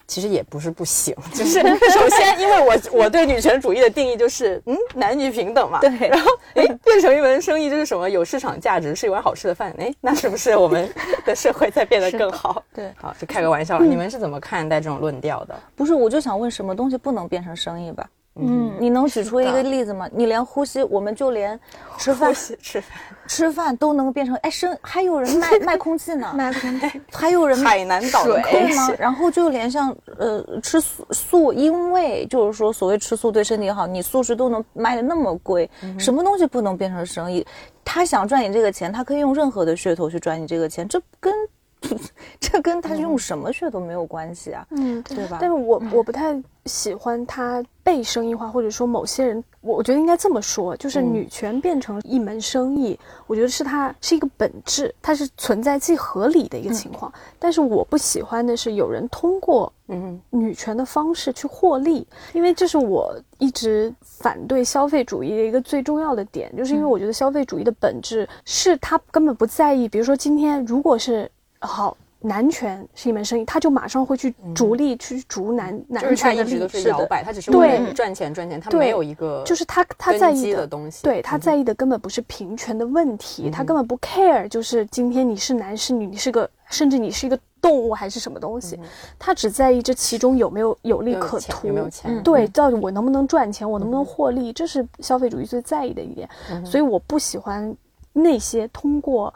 其实也不是不行。就是 (laughs) 首先，因为我我对女权主义的定义就是，嗯，男女平等嘛。对然后，哎，变成一门生意，就是什么有市场价值，是一碗好吃的饭。哎，那是不是我们的社会在变得更好？对好，就开个玩笑了。你们是怎么看待这种论调的？不是，我就想问，什么东西不能变成生意吧？嗯，你能举出一个例子吗？你连呼吸，我们就连吃饭吃饭，吃饭都能变成哎生，还有人卖 (laughs) 卖空气呢，卖空气还有人海南岛空对吗？。然后就连像呃吃素素，因为就是说所谓吃素对身体好，你素食都能卖的那么贵，什么东西不能变成生意？他想赚你这个钱，他可以用任何的噱头去赚你这个钱，这跟 (laughs) 这跟他用什么噱头没有关系啊，嗯，对吧？但是我我不太喜欢他被生意化，或者说某些人，我我觉得应该这么说，就是嗯。女权变成一门生意，我觉得是它是一个本质，它是存在既合理的一个情况。但是我不喜欢的是有人通过嗯女权的方式去获利，因为这是我一直反对消费主义的一个最重要的点，就是因为我觉得消费主义的本质是他根本不在意，比如说今天如果是好。男权是一门生意，他就马上会去逐利、去逐男男权的利益。一直都是是的。摇摆，他只是对为了赚钱赚钱，他没有一个就是他他在意的东西。对他嗯在意的根本不是平权的问题，他根本不 care，就是今天你是男是女，你是个甚至你是一个动物还是什么东西，他只在意这其中有没有有利可图，有没有钱？对，到底我能不能赚钱，我能不能获利，这是消费主义最在意的一点。所以我不喜欢那些通过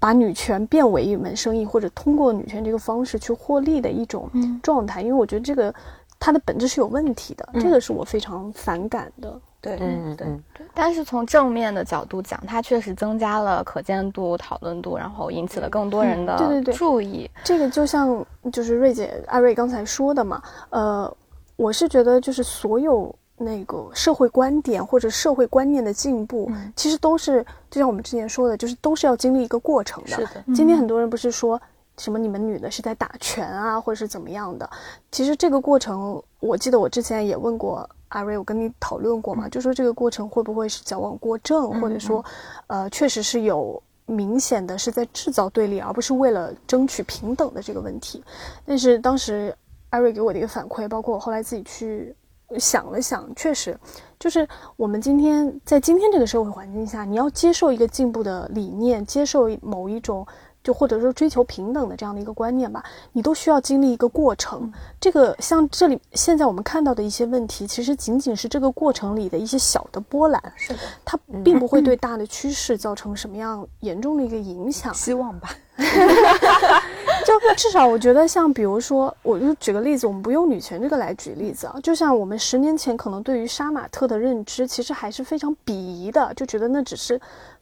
把女权变为一门生意，或者通过女权这个方式去获利的一种状态，因为我觉得这个它的本质是有问题的，这个是我非常反感的。对，对，嗯。嗯但是从正面的角度讲，它确实增加了可见度、讨论度，然后引起了更多人的对对对。注意。这个就像就是瑞姐阿瑞刚才说的嘛，呃，我是觉得就是所有那个社会观点或者社会观念的进步，其实都是就像我们之前说的，就是都是要经历一个过程的。是的，今天很多人不是说什么你们女的是在打拳啊，或者是怎么样的？其实这个过程，我记得我之前也问过阿瑞，我跟你讨论过嘛，就说这个过程会不会是矫枉过正，或者说，呃，确实是有明显的是在制造对立，而不是为了争取平等的这个问题。但是当时艾瑞给我的一个反馈，包括我后来自己去想了想，确实就是我们今天在今天这个社会环境下，你要接受一个进步的理念，接受某一种。就或者说追求平等的这样的一个观念吧，你都需要经历一个过程。这个像这里现在我们看到的一些问题，其实仅仅是这个过程里的一些小的波澜，是的，它并不会对大的趋势造成什么样严重的一个影响。希望吧。(laughs) (laughs) 就至少我觉得，像比如说，我就举个例子，我们不用女权这个来举例子啊。就像我们十年前可能对于杀马特的认知，其实还是非常鄙夷的，就觉得那只是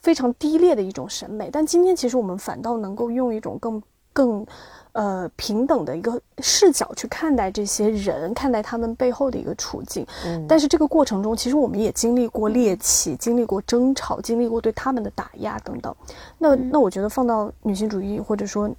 非常低劣的一种审美。但今天其实我们反倒能够用一种更更呃平等的一个视角去看待这些人，看待他们背后的一个处境。嗯。但是这个过程中，其实我们也经历过猎奇，经历过争吵，经历过对他们的打压等等。那那我觉得放到女性主义或者说。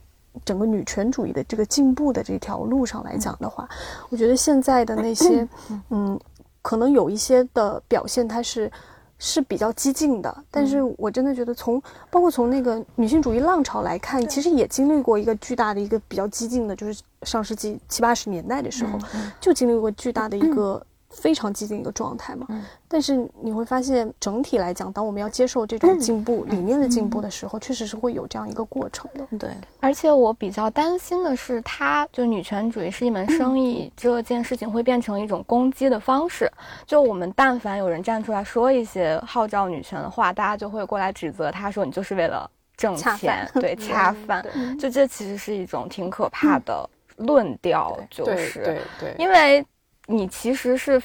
整个女权主义的这个进步的这条路上来讲的话，我觉得现在的那些，嗯，可能有一些的表现，它是是比较激进的。但是我真的觉得，从包括从那个女性主义浪潮来看，其实也经历过一个巨大的一个比较激进的，就是上世纪七八十年代的时候，就经历过巨大的一个。非常激进一个状态嘛，但是你会发现整体来讲，当我们要接受这种进步理念的进步的时候，确实是会有这样一个过程的。对，而且我比较担心的是，它就女权主义是一门生意，这件事情会变成一种攻击的方式。就我们但凡有人站出来说一些号召女权的话，大家就会过来指责他说你就是为了挣钱，对，(laughs) 恰饭。就这其实是一种挺可怕的论调，就是对对，因为。你其实是，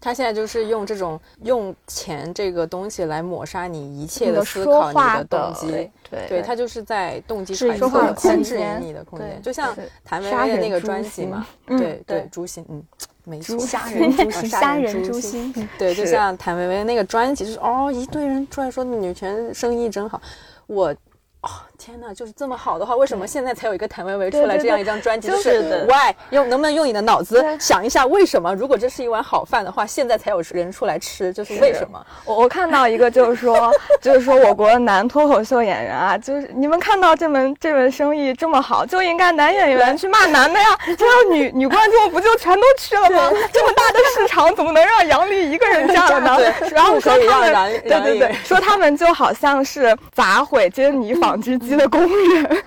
他现在就是用这种用钱这个东西来抹杀你一切的思考、你的动机。对，对他就是在动机揣测、控制你的空间。就像谭维维的那个专辑嘛，对对，诛心，嗯，没错，杀人诛心，杀人诛心。对，就像谭维维的那个专辑，就是哦，一堆人出来说女权生意真好，我。哦天哪，就是这么好的话，为什么现在才有一个谭维维出来这样一张专辑？就是 why 用能不能用你的脑子想一下，为什么如果这是一碗好饭的话，现在才有人出来吃，就是为什么？我我看到一个就是说，(laughs) 就是说我国的男脱口秀演员啊，就是你们看到这门这门生意这么好，就应该男演员去骂男的呀，这样女女观众不就全都去了吗？这么大的市场，怎么能让杨笠一个人占了呢？然后说他们，对对对，说他们就好像是砸毁珍妮纺织机。的工人，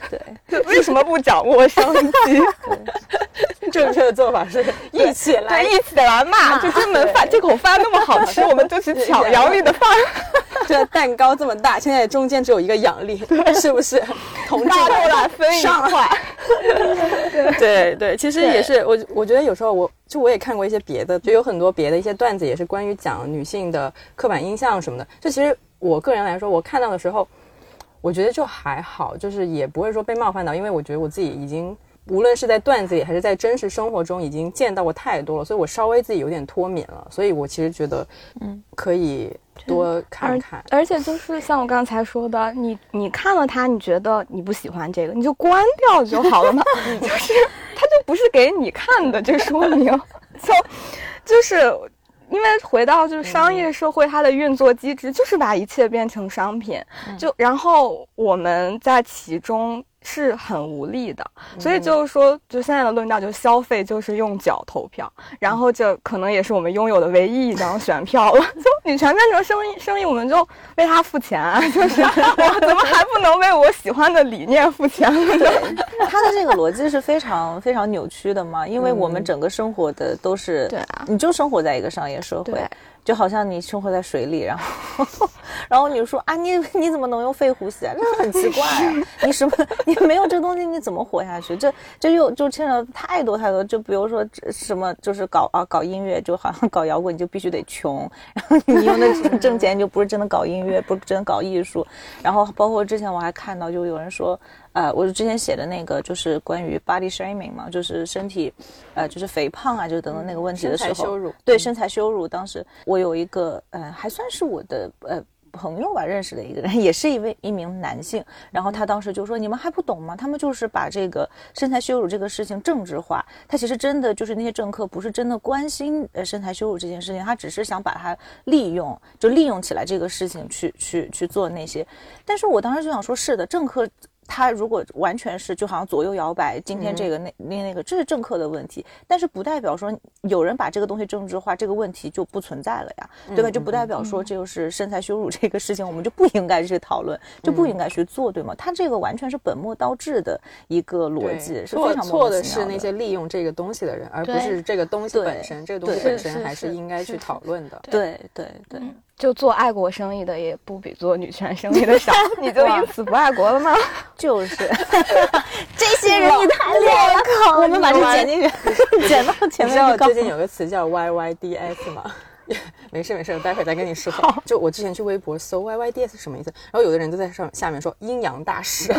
对，(laughs) 为什么不掌握商机？(laughs) 正确的做法是一起来，对一起来骂。就这门饭，这口饭那么好吃，我们就去抢杨丽的饭。(laughs) 这蛋糕这么大，现在中间只有一个杨丽，是不是？同志们来分一块。对对，其实也是我，我觉得有时候我就我也看过一些别的，就有很多别的一些段子，也是关于讲女性的刻板印象什么的。就其实我个人来说，我看到的时候。我觉得就还好，就是也不会说被冒犯到，因为我觉得我自己已经无论是在段子里还是在真实生活中已经见到过太多了，所以我稍微自己有点脱敏了，所以我其实觉得，嗯，可以多看看。而且就是像我刚才说的，你你看了它，你觉得你不喜欢这个，你就关掉就好了嘛，(laughs) 就是它就不是给你看的，这说明就就是。因为回到就是商业社会，它的运作机制就是把一切变成商品，就然后我们在其中。是很无力的，所以就是说，就现在的论调，就消费就是用脚投票，然后这可能也是我们拥有的唯一一张选票了。(laughs) 就女权变成生意，生意我们就为他付钱啊，就是我怎么还不能为我喜欢的理念付钱呢？他的这个逻辑是非常非常扭曲的嘛，因为我们整个生活的都是，对啊，你就生活在一个商业社会。就好像你生活在水里，然后，然后你说啊，你你怎么能用肺呼吸啊？这很奇怪啊！你什么？你没有这东西，你怎么活下去？这这又就牵扯太多太多。就比如说什么，就是搞啊搞音乐，就好像搞摇滚，你就必须得穷，然后你用那挣钱，就不是真的搞音乐，不是真的搞艺术。然后包括之前我还看到，就有人说。呃，我之前写的那个就是关于 body shaming 嘛，就是身体，呃，就是肥胖啊，就等等那个问题的时候，羞辱，对身材羞辱。当时我有一个，呃，还算是我的，呃，朋友吧认识的一个人，(laughs) 也是一位一名男性，然后他当时就说：“你们还不懂吗？他们就是把这个身材羞辱这个事情政治化。他其实真的就是那些政客不是真的关心呃身材羞辱这件事情，他只是想把它利用，就利用起来这个事情去去去做那些。但是我当时就想说，是的，政客。”他如果完全是就好像左右摇摆，今天这个那那那个，这是政客的问题，但是不代表说有人把这个东西政治化，这个问题就不存在了呀，对吧？就不代表说这就是身材羞辱这个事情，我们就不应该去讨论，就不应该去做，对吗？他这个完全是本末倒置的一个逻辑，是非错常错的是那些利用这个东西的人，而不是这个东西本身。这个东西本身还是应该去讨论的。对对对。就做爱国生意的也不比做女权生意的少，(laughs) 你就因此不爱国了吗？(laughs) 就是 (laughs) 这些人，你太厉害了！我们把这剪进去，剪到前你知道最近有个词叫 YYDS 吗？没事没事，待会儿再跟你说。就我之前去微博搜 YYDS 是什么意思，然后有的人就在上下面说阴阳大师。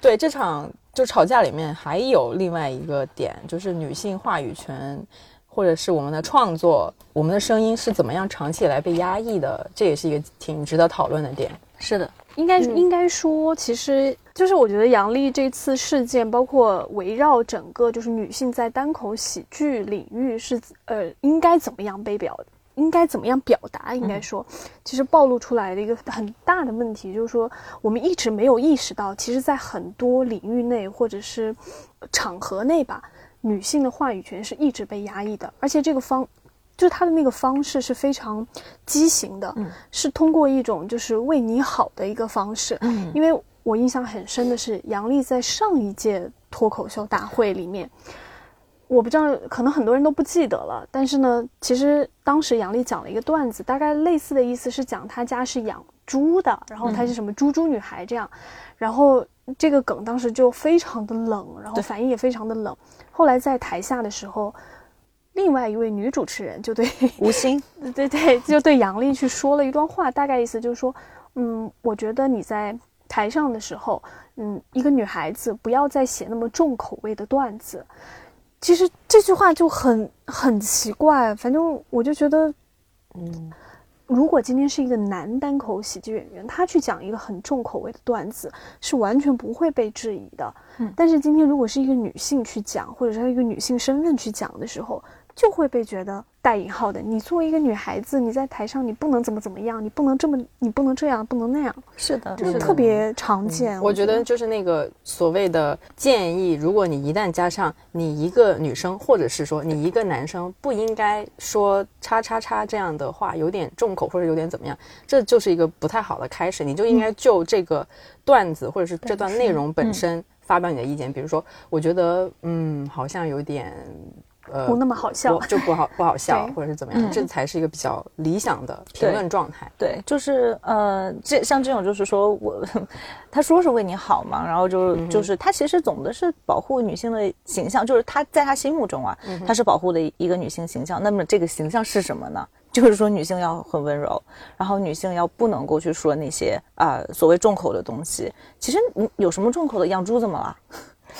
对，这场就吵架里面还有另外一个点，就是女性话语权，或者是我们的创作，我们的声音是怎么样长期以来被压抑的，这也是一个挺值得讨论的点。是的，应该、应该说，其实就是我觉得杨笠这次事件，包括围绕整个就是女性在单口喜剧领域是呃应该怎么样被表，应该怎么样表达，应该说，其实暴露出来的一个很大的问题，就是说我们一直没有意识到，其实，在很多领域内或者是场合内吧，女性的话语权是一直被压抑的，而且这个方。就是他的那个方式是非常畸形的，是通过一种就是为你好的一个方式。嗯因为我印象很深的是，杨笠在上一届脱口秀大会里面，我不知道，可能很多人都不记得了。但是呢，其实当时杨笠讲了一个段子，大概类似的意思是讲他家是养猪的，然后她是什么猪猪女孩这样，然后这个梗当时就非常的冷，然后反应也非常的冷。后来在台下的时候，另外一位女主持人就对吴昕，(laughs) 对对，就对杨笠去说了一段话，大概意思就是说，嗯，我觉得你在台上的时候，嗯，一个女孩子不要再写那么重口味的段子。其实这句话就很很奇怪，反正我就觉得，嗯，如果今天是一个男单口喜剧演员，他去讲一个很重口味的段子，是完全不会被质疑的。嗯但是今天如果是一个女性去讲，或者是一个女性身份去讲的时候，就会被觉得带引号的，你作为一个女孩子，你在台上你不能怎么怎么样，你不能这么，你不能这样，不能那样，是的，就是特别常见。我觉得就是那个所谓的建议，如果你一旦加上你一个女生，或者是说你一个男生，不应该说叉叉叉这样的话，有点重口或者有点怎么样，这就是一个不太好的开始。你就应该就这个段子或者是这段内容本身发表你的意见，比如说，我觉得嗯，好像有点。呃，不那么好笑就不好不好 (laughs) 笑，或者是怎么样，这才是一个比较理想的评论状态。对，就是呃，这像这种就是说我，他说是为你好嘛，然后就就是他其实总的是保护女性的形象，就是他在他心目中啊，他是保护的一个女性形象。那么这个形象是什么呢？就是说女性要很温柔，然后女性要不能够去说那些啊、所谓重口的东西。其实你有什么重口的？养猪怎么了？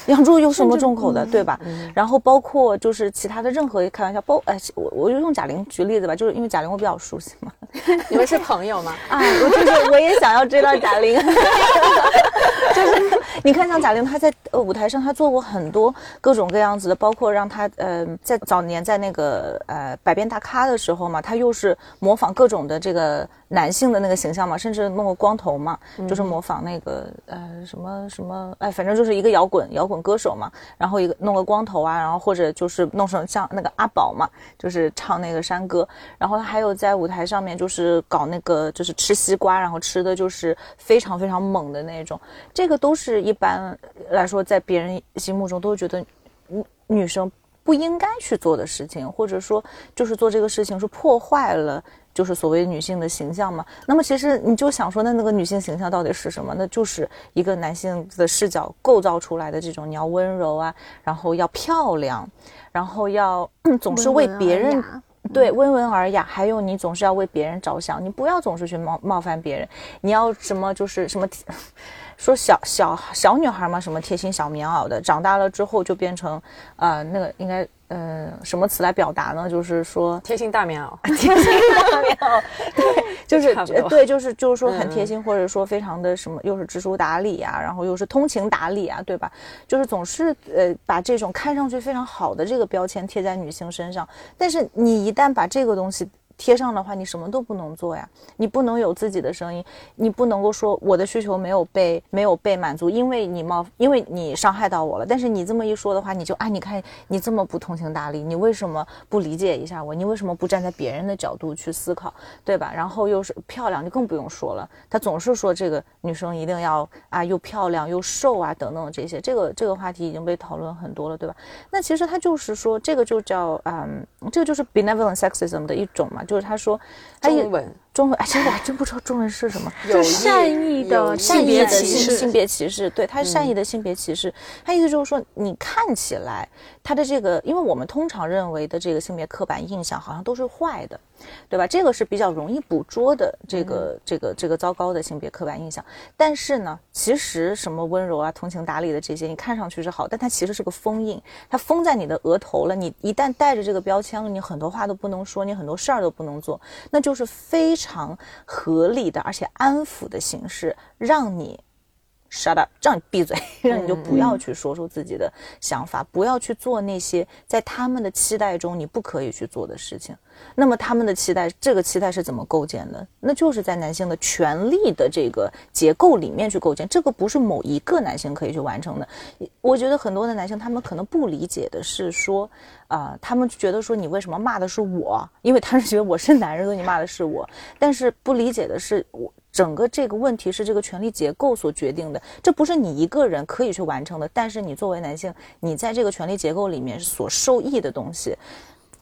养猪有什么重口的，对吧？然后包括就是其他的任何开玩笑，包哎，我我就用贾玲举例子吧，就是因为贾玲我比较熟悉嘛，(laughs) 你们是朋友吗？(laughs) 啊，我就是我也想要追到贾玲，(laughs) 就是你看像贾玲，她在呃舞台上，她做过很多各种各样子的，包括让她呃在早年在那个呃百变大咖的时候嘛，她又是模仿各种的这个男性的那个形象嘛，甚至弄个光头嘛，就是模仿那个呃什么什么哎，反正就是一个摇滚摇滚歌手嘛，然后一个弄个光头啊，然后或者就是弄成像那个阿宝嘛，就是唱那个山歌，然后他还有在舞台上面就是搞那个就是吃西瓜，然后吃的就是非常非常猛的那种，这个都是一般来说在别人心目中都觉得女女生不应该去做的事情，或者说就是做这个事情是破坏了。就是所谓女性的形象嘛，那么其实你就想说，那那个女性形象到底是什么？那就是一个男性的视角构造出来的这种，你要温柔啊，然后要漂亮，然后要总是为别人对，温文尔雅，还有你总是要为别人着想，你不要总是去冒冒犯别人，你要什么就是什么，说小小小女孩嘛，什么贴心小棉袄的，长大了之后就变成，呃，那个应该呃什么词来表达呢？就是说贴心大棉袄，(laughs) 贴心大棉袄，(laughs) 对，就是对，就是就是说很嗯贴心，或者说非常的什么，又是知书达理啊，然后又是通情达理啊，对吧？就是总是呃把这种看上去非常好的这个标签贴在女性身上，但是你一旦把这个东西贴上的话，你什么都不能做呀，你不能有自己的声音，你不能够说我的需求没有被没有被满足，因为你冒，因为你伤害到我了。但是你这么一说的话，你就啊，你看你这么不通情达理，你为什么不理解一下我？你为什么不站在别人的角度去思考，对吧？然后又是漂亮，就更不用说了，他总是说这个女生一定要啊又漂亮又瘦啊等等这些，这个这个话题已经被讨论很多了，对吧？那其实他就是说，这个就叫嗯，这个就是 benevolent sexism 的一种嘛，就是他说，中文。中文，哎，其实我还真不知道中文是什么。有善意的性善意的别歧视性性别歧视，对，他是善意的性别歧视。他意思就是说，你看起来他的这个，因为我们通常认为的这个性别刻板印象好像都是坏的，对吧？这个是比较容易捕捉的这个、这个这个糟糕的性别刻板印象。但是呢，其实什么温柔啊、通情达理的这些，你看上去是好，但它其实是个封印，它封在你的额头了。你一旦带着这个标签了，你很多话都不能说，你很多事儿都不能做，那就是非常常合理的，而且安抚的形式，让你 shut up，让你闭嘴，(laughs) 让你就不要去说出自己的想法，不要去做那些在他们的期待中你不可以去做的事情。那么他们的期待，这个期待是怎么构建的？那就是在男性的权利的这个结构里面去构建，这个不是某一个男性可以去完成的。我觉得很多的男性他们可能不理解的是说，啊、他们觉得说你为什么骂的是我？因为他是觉得我是男人，所以你骂的是我。但是不理解的是我。整个这个问题是这个权力结构所决定的，这不是你一个人可以去完成的。但是你作为男性，你在这个权力结构里面所受益的东西，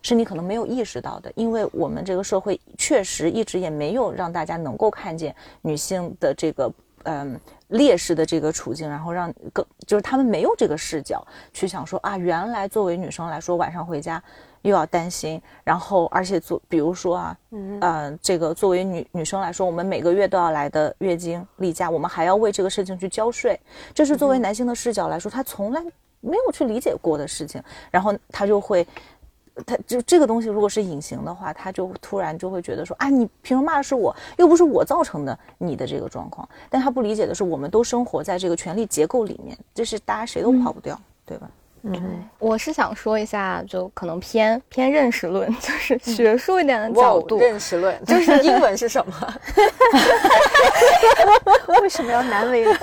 是你可能没有意识到的，因为我们这个社会确实一直也没有让大家能够看见女性的这个嗯劣势的这个处境，然后让更就是他们没有这个视角去想说啊，原来作为女生来说，晚上回家又要担心，然后而且做比如说啊，嗯呃，这个作为女女生来说，我们每个月都要来的月经例假，我们还要为这个事情去交税，这是作为男性的视角来说，他从来没有去理解过的事情，然后他就会。他就这个东西，如果是隐形的话，他就突然就会觉得说啊，你凭什么骂的是我？又不是我造成的你的这个状况。但他不理解的是，我们都生活在这个权力结构里面，这是大家谁都跑不掉，对吧？我是想说一下，就可能偏偏认识论，(laughs) 就是学术一点的角度。认识论，就是 (laughs) 英文是什么？(laughs) 为什么要难为人？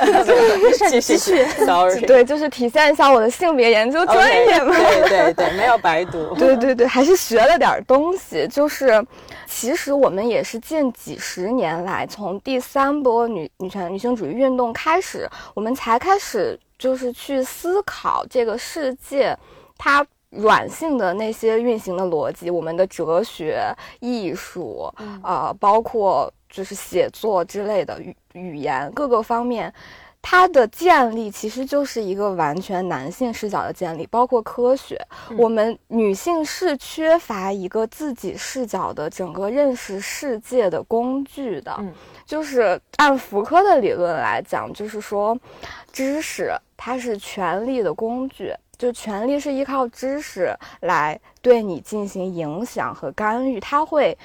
继续，sorry，对，就是体现一下我的性别研究专业嘛。对对对，没有白读。对对对，还是学了点儿东西。就是，其实我们也是近几十年来，从第三波女女权女性主义运动开始，我们才开始就是去思考这个世界它软性的那些运行的逻辑，我们的哲学、艺术，呃，包括就是写作之类的语语言各个方面。它的建立其实就是一个完全男性视角的建立，包括科学。我们女性是缺乏一个自己视角的整个认识世界的工具的。嗯就是按福柯的理论来讲，就是说，知识它是权力的工具，就权力是依靠知识来对你进行影响和干预，它会。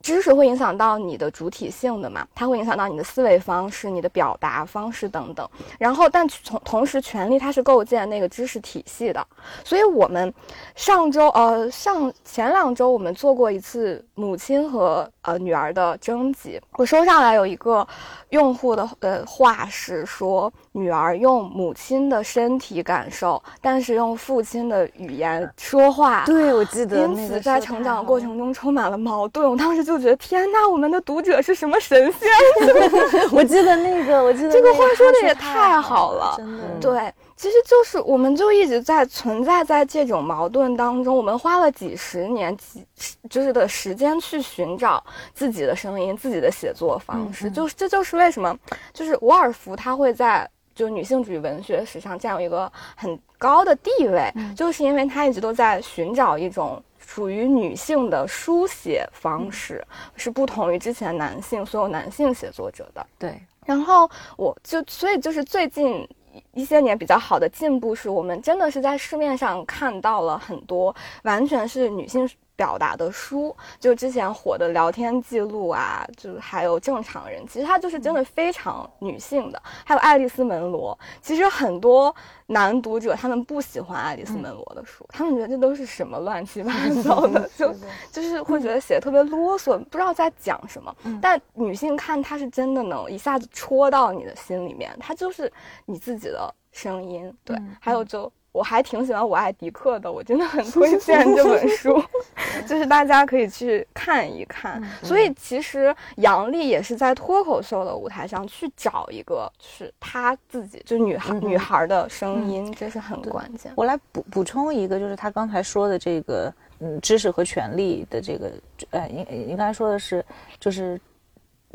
知识会影响到你的主体性的嘛，它会影响到你的思维方式、你的表达方式等等。然后，但从同时，权力它是构建那个知识体系的。所以，我们上周呃上前两周我们做过一次母亲和呃女儿的征集，我收上来有一个用户的呃话是说，女儿用母亲的身体感受，但是用父亲的语言说话。对，我记得因此，在成长过程中充满了矛盾。我当时就觉得，天呐，我们的读者是什么神仙？(laughs) 我记得那个，我记得这个话说的也太太好了真的。对，其实就是我们就一直在存在在这种矛盾当中。我们花了几十年、几就是的时间去寻找自己的声音、自己的写作方式。就是这就是为什么，就是伍尔夫他会在就女性主义文学史上占有一个很高的地位，就是因为他一直都在寻找一种。属于女性的书写方式是不同于之前男性所有男性写作者的。对，然后我就所以就是最近一些年比较好的进步是我们真的是在市面上看到了很多完全是女性表达的书，就之前火的聊天记录啊，就是还有正常人，其实它就是真的非常女性的。还有《爱丽丝门罗》，其实很多男读者他们不喜欢《爱丽丝门罗》的书，他们觉得这都是什么乱七八糟的，就就是会觉得写的特别啰嗦，不知道在讲什么。但女性看它是真的能一下子戳到你的心里面，它就是你自己的声音。对，还有就。我还挺喜欢《我爱迪克》的，我真的很推荐这本书，(laughs) 就是大家可以去看一看。所以其实杨笠也是在脱口秀的舞台上去找一个，就是她自己，就是女孩女孩的声音，这是很关键。我来补补充一个，就是他刚才说的这个，嗯，知识和权利的这个，呃，应应该说的是，就是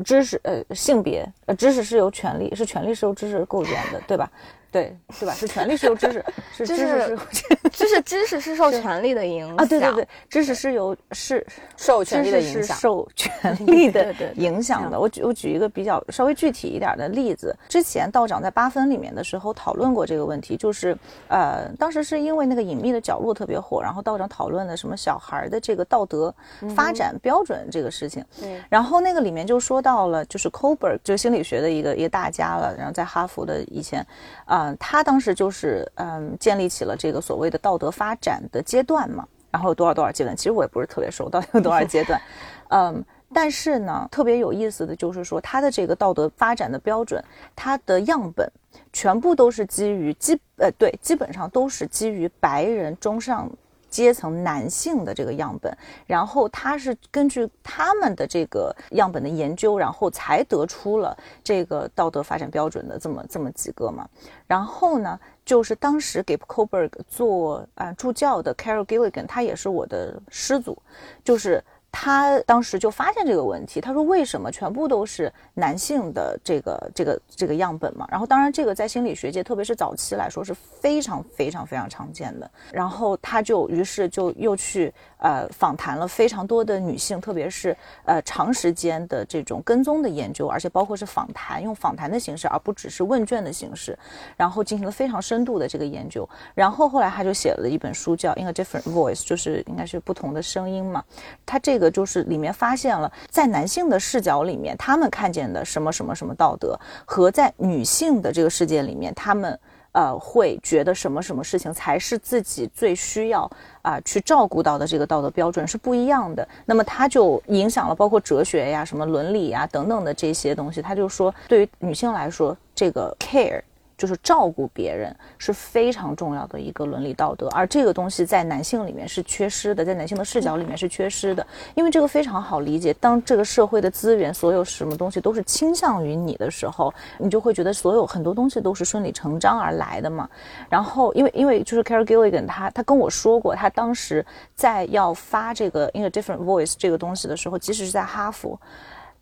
知识，呃，性别，呃，知识是由权利，是权利是由知识构建的，对吧？对对吧？是权利是由知识，(laughs) 是知识是就是知识是 (laughs) 受权力的影响啊！对对对，知识是由是受权力的影响，受权力的影响 (laughs) 的。我举我举一个比较稍微具体一点的例子。之前道长在八分里面的时候讨论过这个问题，就是呃，当时是因为那个隐秘的角落特别火，然后道长讨论的什么小孩的这个道德发展标准这个事情。对，然后那个里面就说到了，就是 Kohlberg 就是心理学的一个一个大家了，然后在哈佛的以前啊。嗯，他当时就是嗯，建立起了这个所谓的道德发展的阶段嘛，然后有多少多少阶段，其实我也不是特别熟，到底有多少阶段，(laughs) 嗯，但是呢，特别有意思的就是说，他的这个道德发展的标准，他的样本全部都是基于基呃对，基本上都是基于白人中上。阶层男性的这个样本，然后他是根据他们的这个样本的研究，然后才得出了这个道德发展标准的这么这么几个嘛。然后呢，就是当时给 Coburg 做啊助教的 Carol Gilligan，他也是我的师祖，就是。他当时就发现这个问题，他说：“为什么全部都是男性的这个这个这个样本嘛？”然后，当然这个在心理学界，特别是早期来说是非常非常非常常见的。然后他就于是就又去呃访谈了非常多的女性，特别是呃长时间的这种跟踪的研究，而且包括是访谈，用访谈的形式，而不只是问卷的形式，然后进行了非常深度的这个研究。然后后来他就写了一本书，叫《In a Different Voice》，就是应该是不同的声音嘛。他这个。就是里面发现了，在男性的视角里面，他们看见的什么什么什么道德，和在女性的这个世界里面，他们呃会觉得什么什么事情才是自己最需要啊去照顾到的这个道德标准是不一样的。那么他就影响了包括哲学呀、什么伦理呀等等的这些东西。他就说，对于女性来说，这个 care。就是照顾别人是非常重要的一个伦理道德，而这个东西在男性里面是缺失的，在男性的视角里面是缺失的。因为这个非常好理解，当这个社会的资源，所有什么东西都是倾向于你的时候，你就会觉得所有很多东西都是顺理成章而来的嘛。然后，因为因为就是 Carol Gilligan 他他跟我说过，他当时在要发这个 In a Different Voice 这个东西的时候，即使是在哈佛。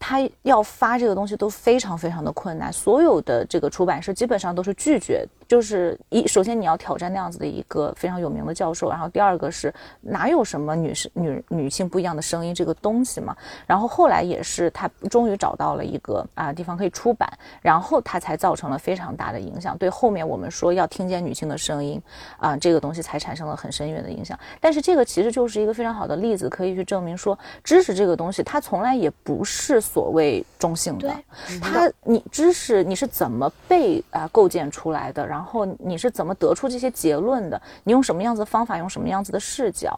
他要发这个东西都非常非常的困难，所有的这个出版社基本上都是拒绝。就是一，首先你要挑战那样子的一个非常有名的教授，然后第二个是哪有什么女士女女性不一样的声音这个东西嘛？然后后来也是他终于找到了一个啊地方可以出版，然后他才造成了非常大的影响。对后面我们说要听见女性的声音啊，这个东西才产生了很深远的影响。但是这个其实就是一个非常好的例子，可以去证明说知识这个东西它从来也不是所谓中性的，它你知识你是怎么被啊构建出来的，然后。然后你是怎么得出这些结论的？你用什么样子的方法，用什么样子的视角，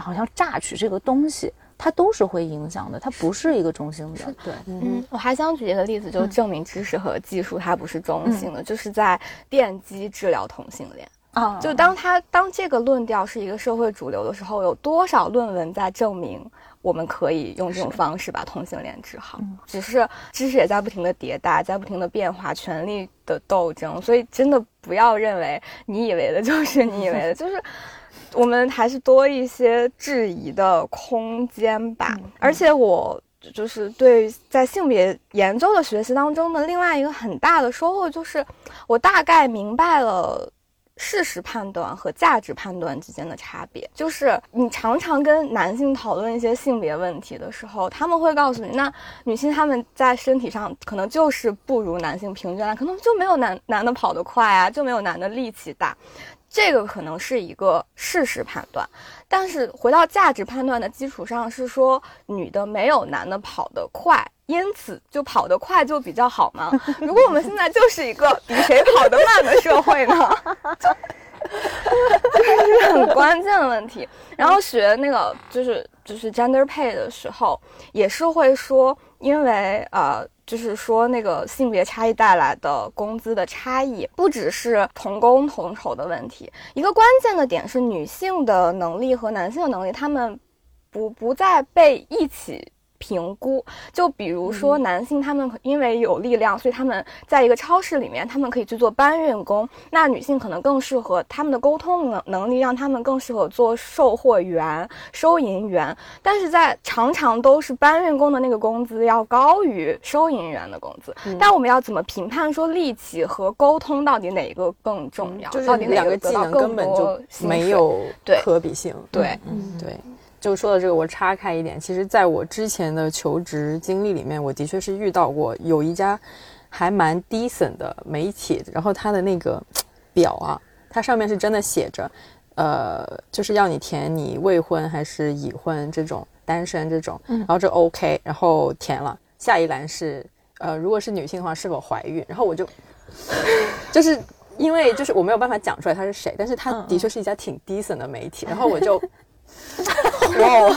好像榨取这个东西，它都是会影响的，它不是一个中性的。对，嗯，我还想举一个例子，就证明知识和技术它不是中性的，就是在电击治疗同性恋啊。就当它当这个论调是一个社会主流的时候，有多少论文在证明？我们可以用这种方式把同性恋治好，只是知识也在不停的迭代，在不停的变化，权力的斗争，所以真的不要认为你以为的就是你以为的，(laughs) 就是我们还是多一些质疑的空间吧。而且我就是对在性别研究的学习当中的另外一个很大的收获，就是我大概明白了。事实判断和价值判断之间的差别，就是你常常跟男性讨论一些性别问题的时候，他们会告诉你，那女性他们在身体上可能就是不如男性平均啊，可能就没有男男的跑得快啊，就没有男的力气大。这个可能是一个事实判断，但是回到价值判断的基础上，是说女的没有男的跑得快，因此就跑得快就比较好吗？(laughs) 如果我们现在就是一个比谁跑得慢的社会呢？(laughs) 这是很关键的问题。然后学那个就是就是 gender pay 的时候，也是会说，因为呃，就是说那个性别差异带来的工资的差异，不只是同工同酬的问题，一个关键的点是女性的能力和男性的能力，他们不不再被一起。评估，就比如说男性，他们因为有力量，所以他们在一个超市里面，他们可以去做搬运工。那女性可能更适合他们的沟通能能力，让他们更适合做售货员、收银员。但是在常常都是搬运工的那个工资要高于收银员的工资。但我们要怎么评判说力气和沟通到底哪一个更重要？就是到底哪两个技能根本就没有可比性。对嗯，对。就说到这个，我岔开一点，其实在我之前的求职经历里面，我的确是遇到过有一家还蛮 decent 的媒体，然后它的那个表啊，它上面是真的写着，呃，就是要你填你未婚还是已婚这种单身这种，然后这 OK，然后填了，下一栏是呃，如果是女性的话是否怀孕，然后我就 (laughs) 就是因为就是我没有办法讲出来他是谁，但是他的确是一家挺 decent 的媒体，然后我就。(laughs) 哇，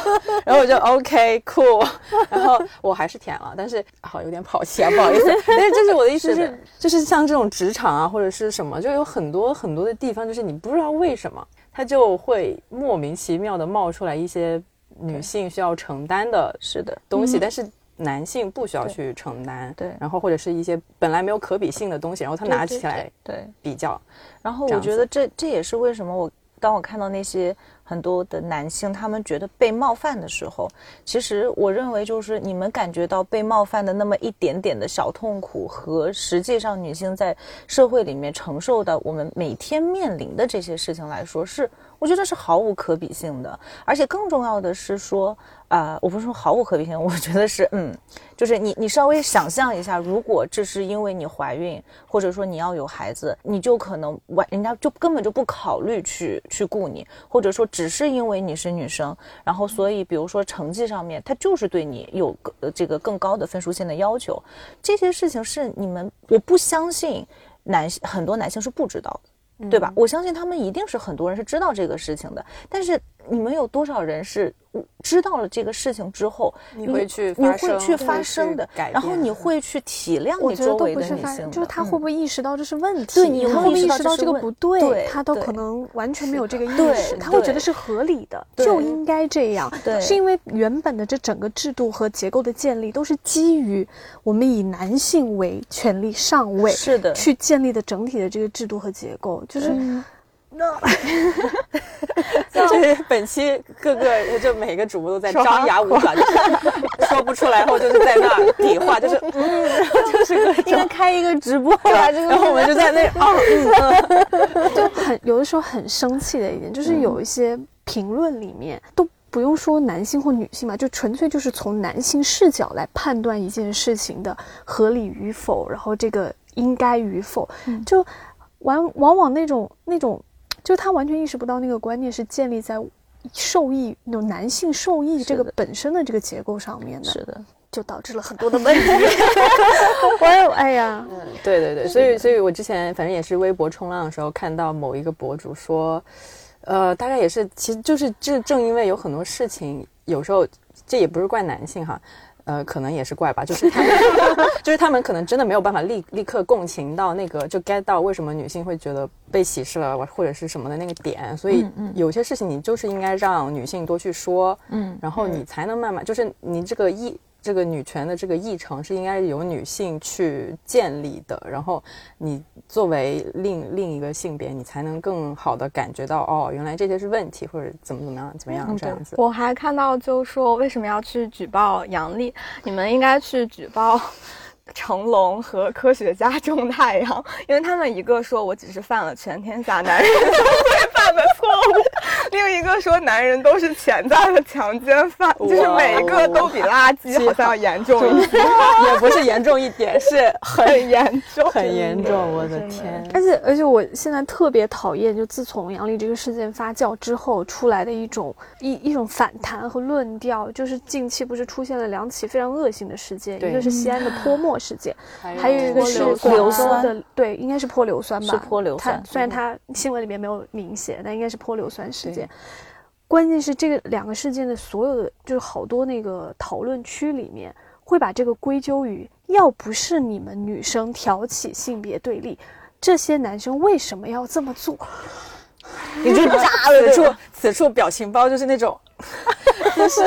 然后我就 OK cool，然后我还是舔了，但是好有点跑题啊，不好意思。(laughs) 但是这是我的意思是，就是像这种职场啊或者是什么，就有很多很多的地方，就是你不知道为什么，它就会莫名其妙的冒出来一些女性需要承担的是的，东西，但是男性不需要去承担。对然后或者是一些本来没有可比性的东西，然后他拿起来对。比较。然后我觉得这这也是为什么我当我看到那些很多的男性，他们觉得被冒犯的时候，其实我认为就是你们感觉到被冒犯的那么一点点的小痛苦，和实际上女性在社会里面承受的我们每天面临的这些事情来说，是我觉得是毫无可比性的。而且更重要的是说，啊、我不是说毫无可比性，(laughs) 我觉得是嗯，就是你你稍微想象一下，如果这是因为你怀孕，或者说你要有孩子，你就可能完，人家就根本就不考虑去去雇你，或者说只是因为你是女生，然后所以比如说成绩上面，他就是对你有个这个更高的分数线的要求，这些事情是你们，我不相信男性很多男性是不知道的。对吧？我相信他们一定是很多人是知道这个事情的，但是你们有多少人是知道了这个事情之后，你会去你会发声去发会去生的改，然后你会去体谅我觉得都你周围不是发现，的女性的，就是他会不会意识到这是问题？对你他会不会会意识到这个不对？对他都可能完全没有这个意识，他会觉得是合理的，就应该这样。对是因为原本的这整个制度和结构的建立都是基于我们以男性为权力上位，是的去建立的整体的这个制度和结构，就是 (laughs) 就是本期各个就每个主播都在张牙舞爪，就是 (laughs) 说不出来，然后就是在那儿比划，就是嗯，就是各应该种。开一个直播把这个然后我们就在那啊，(laughs) 嗯，就很有的时候很生气的一点，就是有一些评论里面都不用说男性或女性嘛，就纯粹就是从男性视角来判断一件事情的合理与否，然后这个应该与否，就往往往那种那种，就他完全意识不到那个观念是建立在受益那种男性受益这个本身的这个结构上面的，是的，就导致了很多的 (laughs) 问题。(laughs) 我也哎呀，嗯对对对，所以所以我之前反正也是微博冲浪的时候看到某一个博主说，呃，大概也是，其实就是这正因为有很多事情，有时候这也不是怪男性哈。呃，可能也是怪吧，就是他们，(laughs) 就是他们可能真的没有办法立立刻共情到那个，就 get 到为什么女性会觉得被歧视了，或者是什么的那个点。所以有些事情你就是应该让女性多去说，嗯然后你才能慢慢，就是你这个议这个女权的这个议程是应该由女性去建立的，然后你作为另另一个性别，你才能更好的感觉到哦，原来这些是问题，或者怎么怎么样怎么样这样子。我还看到就说为什么要去举报杨笠？你们应该去举报 (laughs) 成龙和科学家 (laughs) 种太阳，因为他们一个说我只是犯了全天下男人都会犯的错误，另一个说男人都是潜在的强奸犯，(laughs) 就是每一个都比垃圾好像要严重一点，(laughs) 也不是严重一点，是很 (laughs) 很严重。很严重。我的天！而且而且，我现在特别讨厌，就自从杨笠这个事件发酵之后出来的一种一一种反弹和论调，就是近期不是出现了两起非常恶性的事件，一个是西安的泼墨事件，还有一个是泼广州硫酸的，对，应该是泼硫酸吧？是泼硫酸它虽然它新闻里面没有明写，但应该是泼硫酸事件。关键是这个两个事件的所有的，就是好多那个讨论区里面，会把这个归咎于，要不是你们女生挑起性别对立，这些男生为什么要这么做？你就 (laughs) 炸了！此处此处表情包就是那种，(laughs) 就是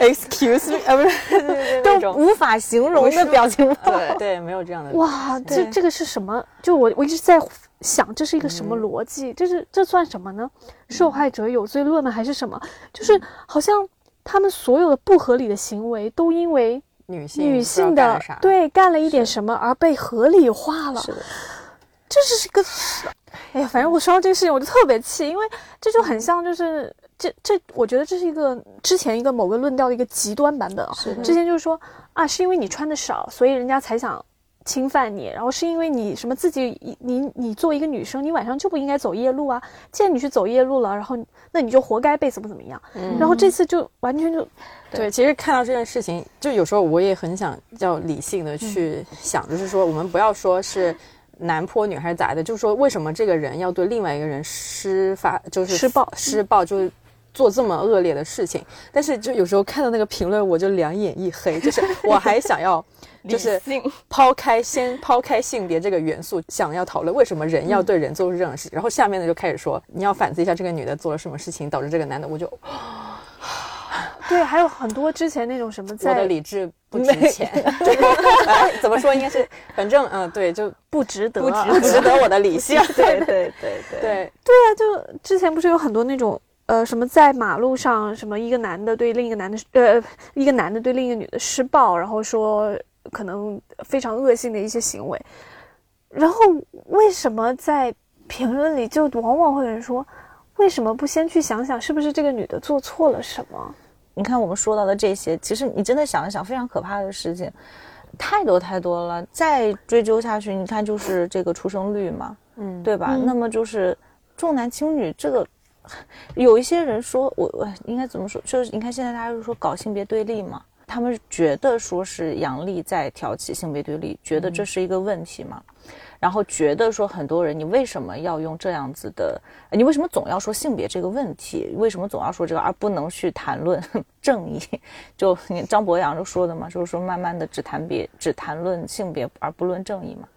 excuse me，啊，不是，(laughs) 那都种无法形容的表情包。对对，没有这样的。哇，这这个是什么？就我我一直在想，这是一个什么逻辑？这是这算什么呢？受害者有罪论吗？还是什么？就是好像他们所有的不合理的行为，都因为女性女性的对干了一点什么而被合理化了。是的，这是一个，哎呀，反正我说到这个事情我就特别气，因为这就很像就是这这，我觉得这是一个之前一个某个论调的一个极端版本啊。之前就是说啊，是因为你穿的少，所以人家才想侵犯你，然后是因为你什么自己你你作为一个女生，你晚上就不应该走夜路啊，既然你去走夜路了，然后那你就活该被怎么怎么样。然后这次就完全就对，其实看到这件事情，就有时候我也很想要理性的去想，就是说我们不要说是男泼女还是咋的，就是说为什么这个人要对另外一个人施法，就是施暴施暴，就是。做这么恶劣的事情，但是就有时候看到那个评论，我就两眼一黑，就是 (laughs) 我还想要，就是抛开先抛开性别这个元素，想要讨论为什么人要对人做出这种事，然后下面呢就开始说你要反思一下这个女的做了什么事情导致这个男的，我就对，还有很多之前那种什么我的理智不值钱，哎 (laughs) 怎么说？应该是，反正嗯，对，就不值得，不值不值得我的理性。(laughs) 对对对对。对，对啊，就之前不是有很多那种呃什么在马路上什么一个男的对另一个男的呃一个男的对另一个女的施暴，然后说可能非常恶性的一些行为，然后为什么在评论里就往往会有人说，为什么不先去想想是不是这个女的做错了什么？你看我们说到的这些，其实你真的想一想，非常可怕的事情，太多太多了。再追究下去，你看就是这个出生率嘛，嗯，对吧？那么就是重男轻女这个，(laughs) 有一些人说我我应该怎么说？就是你看现在大家就说搞性别对立嘛，他们觉得说是杨笠在挑起性别对立，觉得这是一个问题嘛。然后觉得说很多人，你为什么要用这样子的？呃你为什么总要说性别这个问题？为什么总要说这个，而不能去谈论 (laughs) 正义？就你张博洋就说的嘛，就是说慢慢的只谈别，只谈论性别，而不论正义嘛。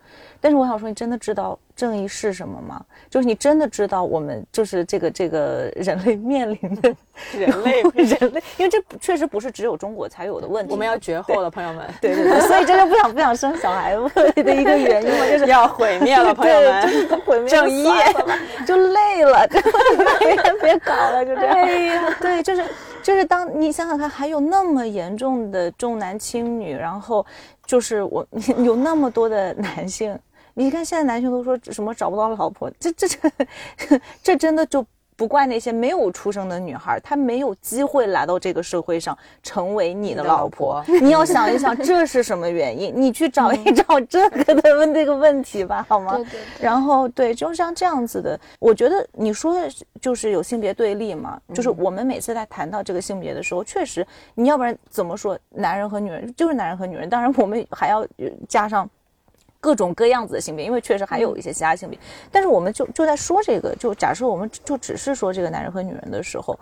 但是我想说，你真的知道正义是什么吗？就是你真的知道我们就是这个这个人类面临的人类 (laughs) 人类，因为这确实不是只有中国才有的问题。我们要绝后了，朋友们，对对对，所以这就不想不想生小孩的一个原因嘛，就是 (laughs) 要毁灭了，朋友 (laughs) 对，们。就是毁灭正义就累了，就别别搞了，就这样。哎呀，对，就是就是当你想想看，还有那么严重的重男轻女，然后就是我有那么多的男性，你看现在男性都说什么找不到老婆，这这这这真的就。不怪那些没有出生的女孩，她没有机会来到这个社会上成为你的老婆。你要想一想，这是什么原因？你去找一找这个的问这个问题吧，好吗？对对对然后对，就像这样子的，我觉得你说的就是有性别对立嘛，就是我们每次在谈到这个性别的时候，确实你要不然怎么说男人和女人就是男人和女人，当然我们还要呃加上。各种各样子的性别，因为确实还有一些其他性别，但是我们就就在说这个，就假设我们就只是说这个男人和女人的时候，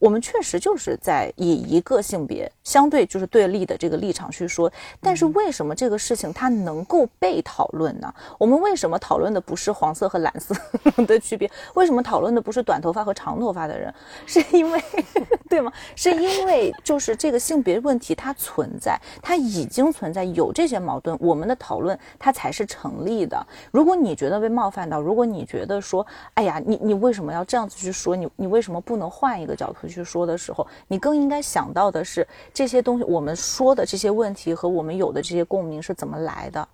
我们确实就是在以一个性别相对就是对立的这个立场去说，但是为什么这个事情它能够被讨论呢？我们为什么讨论的不是黄色和蓝色 (laughs) 的区别？为什么讨论的不是短头发和长头发的人？是因为 (laughs) 对吗？是因为就是这个性别问题它存在，它已经存在，有这些矛盾，我们的讨论它才是成立的。如果你觉得被冒犯到，如果你觉得说，哎呀，你你为什么要这样子去说？你你为什么不能换一个角度去说的时候，你更应该想到的是这些东西，我们说的这些问题和我们有的这些共鸣是怎么来的。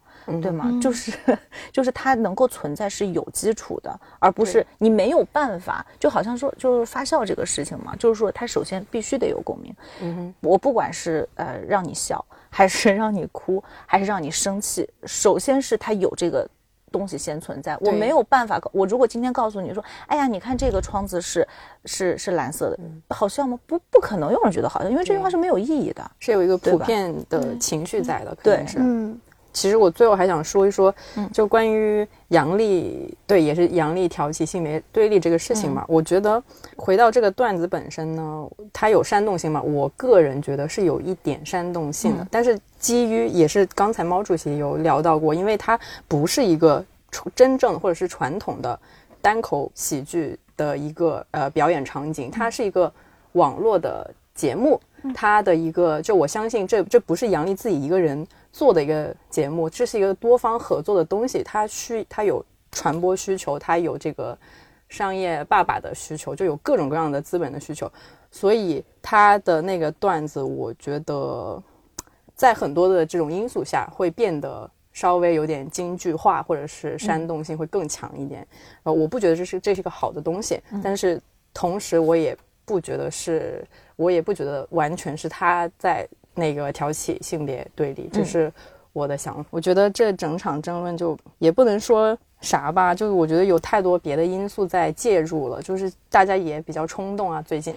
对吗？就是 (laughs) 就是它能够存在是有基础的，而不是你没有办法。就好像说，就是发酵这个事情嘛，就是说它首先必须得有共鸣。嗯，我不管是呃让你笑，还是让你哭，还是让你生气，首先是它有这个东西先存在。我没有办法，我如果今天告诉你说，哎呀，你看这个窗子是是是蓝色的，好笑吗？不不可能有人觉得好笑，因为这句话是没有意义的，是有一个普遍的情绪在的，可能是。嗯。其实我最后还想说一说，就关于杨丽对，也是杨丽挑起性别对立这个事情嘛。我觉得回到这个段子本身呢，它有煽动性嘛？我个人觉得是有一点煽动性的，但是基于也是刚才毛主席有聊到过，因为它不是一个真正或者是传统的单口喜剧的一个呃表演场景，它是一个网络的节目，它的一个就我相信这这不是杨丽自己一个人。做的一个节目，这是一个多方合作的东西，它需它有传播需求，它有这个商业爸爸的需求，就有各种各样的资本的需求，所以他的那个段子，我觉得在很多的这种因素下，会变得稍微有点京剧化，或者是煽动性会更强一点。呃，我不觉得这是这是一个好的东西，但是同时我也不觉得是，我也不觉得完全是他在。那个挑起性别对立，这是我的想法。我觉得这整场争论就也不能说啥吧，就是我觉得有太多别的因素在介入了，就是大家也比较冲动啊。最近，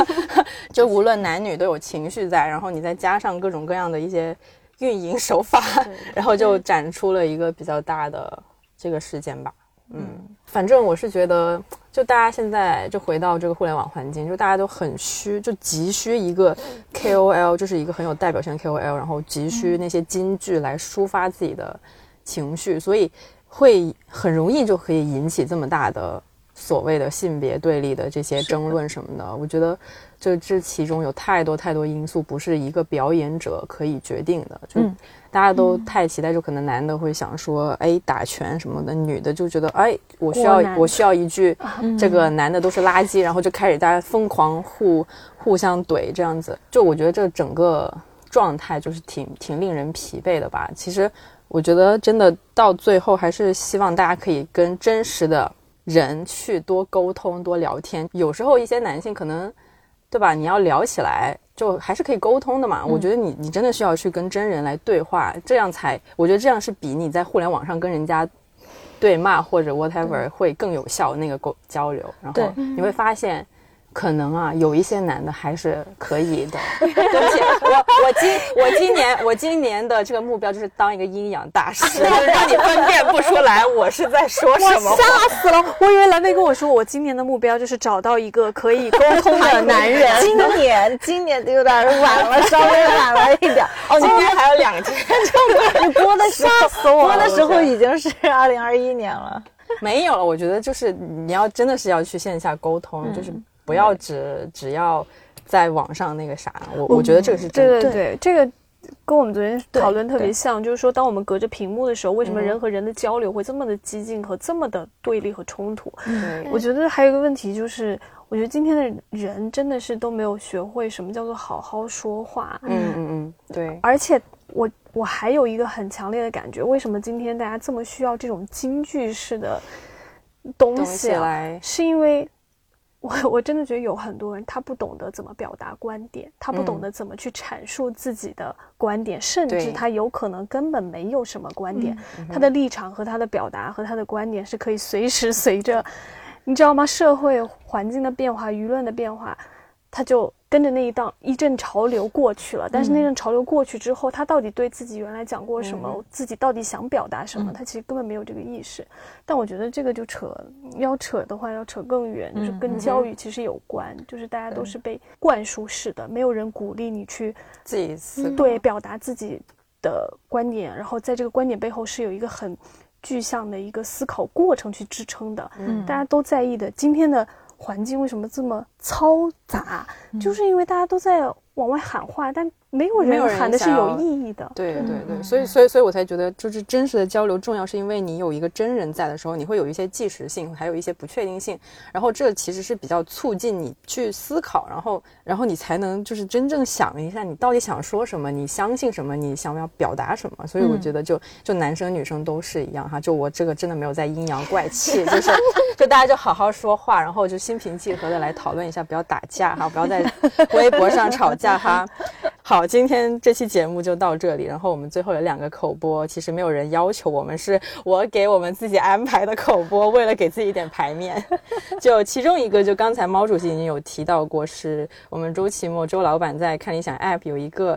(laughs) 就无论男女都有情绪在，然后你再加上各种各样的一些运营手法，(laughs) 然后就展出了一个比较大的这个事件吧。嗯，反正我是觉得。就大家现在就回到这个互联网环境，就大家都很虚，就急需一个 KOL，就是一个很有代表性的 KOL，然后急需那些金句来抒发自己的情绪，所以会很容易就可以引起这么大的所谓的性别对立的这些争论什么的。我觉得。就这其中有太多太多因素，不是一个表演者可以决定的。就大家都太期待，就可能男的会想说，哎，打拳什么的；女的就觉得，哎，我需要我需要一句，(laughs) 这个男的都是垃圾，然后就开始大家疯狂互互相怼这样子。就我觉得这整个状态就是挺挺令人疲惫的吧。其实我觉得真的到最后还是希望大家可以跟真实的人去多沟通、多聊天。有时候一些男性可能。对吧？你要聊起来，就还是可以沟通的嘛。我觉得你你真的需要去跟真人来对话，这样才我觉得这样是比你在互联网上跟人家对骂或者 whatever 会更有效那个沟交流。然后你会发现。可能啊，有一些男的还是可以的。(laughs) 对不起，我我今我今年我今年的这个目标就是当一个阴阳大师，(laughs) 让你分辨不出来我是在说什么。吓死了！我以为蓝莓跟我说，我今年的目标就是找到一个可以沟通的男人。(laughs) 今年今年有点晚了，稍微晚了一点。哦，今年还有两天，你播的时候播的时候已经是二零二一年了。没有了，我觉得就是你要真的是要去线下沟通，就是。不要只只要在网上那个啥，我我觉得这个是真的。对对对，这个跟我们昨天讨论特别像，就是说，当我们隔着屏幕的时候，为什么人和人的交流会这么的激进和这么的对立和冲突？我觉得还有一个问题就是，我觉得今天的人真的是都没有学会什么叫做好好说话。嗯嗯嗯，对。而且我我还有一个很强烈的感觉，为什么今天大家这么需要这种京剧式的东西来？是因为。我 (laughs) 我真的觉得有很多人，他不懂得怎么表达观点，他不懂得怎么去阐述自己的观点，甚至他有可能根本没有什么观点，他的立场和他的表达和他的观点是可以随时随着，你知道吗？社会环境的变化，舆论的变化，他就。跟着那一档一阵潮流过去了，但是那阵潮流过去之后，他到底对自己原来讲过什么，自己到底想表达什么，他其实根本没有这个意识。但我觉得这个就扯，要扯的话要扯更远，就是跟教育其实有关，就是大家都是被灌输式的，没有人鼓励你去自己思对表达自己的观点，然后在这个观点背后是有一个很具象的一个思考过程去支撑的。嗯，大家都在意的今天的。环境为什么这么嘈杂？就是因为大家都在往外喊话，但没有人人喊的是有意义的。对对对，所以所以所以我才觉得，就是真实的交流重要，是因为你有一个真人在的时候，你会有一些即时性，还有一些不确定性，然后这其实是比较促进你去思考，然后然后你才能就是真正想一下你到底想说什么，你相信什么，你想要表达什么。所以我觉得就就男生女生都是一样哈，就我这个真的没有在阴阳怪气，就是就大家就好好说话，然后就心平气和的来讨论一下，不要打架哈，不要在微博上吵架哈。好，今天这期节目就到这里。然后我们最后有两个口播，其实没有人要求我们，是我给我们自己安排的口播，为了给自己一点排面。(laughs) 就其中一个，就刚才毛主席已经有提到过，是我们周奇墨周老板在看理想 App 有一个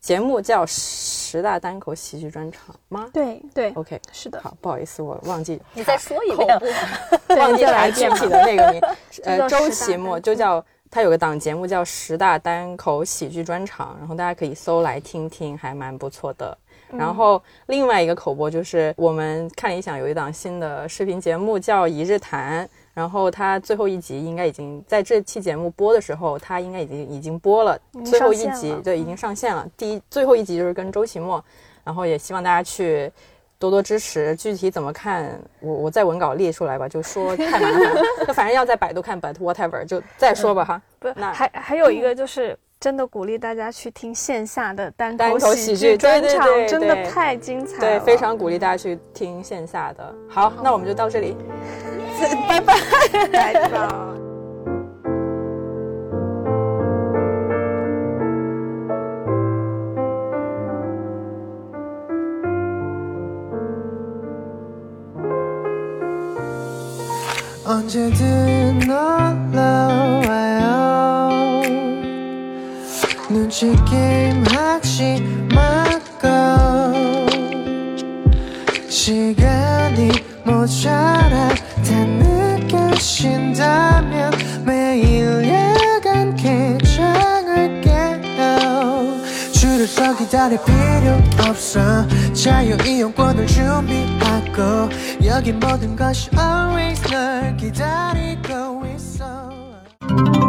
节目叫十大单口喜剧专场吗？对对，，OK，是的。好，不好意思，我忘记你再说一遍，忘记来具体的那个名，(laughs) 呃，周奇墨就叫他有个档节目叫十大单口喜剧专场，然后大家可以搜来听听，还蛮不错的。然后另外一个口播就是我们看理想有一档新的视频节目叫一日谈，然后它最后一集应该已经在这期节目播的时候，它应该已经已经播了，最后一集对已经上线了。第一最后一集就是跟周奇墨，然后也希望大家去多多支持。具体怎么看，我我在文稿列出来吧，就说太麻烦了，(laughs) 就反正要在百度看，but whatever 就再说吧哈。不，那还还有一个就是。真的鼓励大家去听线下的单单口喜喜剧对对专场，对真的太精彩了。对，非常鼓励大家去听线下的。好，那我们就到这里，(laughs) 拜拜。拜拜。 언제든 놀러와요. 눈치 게임 하지 말고 시간이 모자라 다 느껴진다면 매일 순서 기다릴 필요 없어. 자유이용권을 준비하고 여기 모든 것이 always 널 기다리고 있어.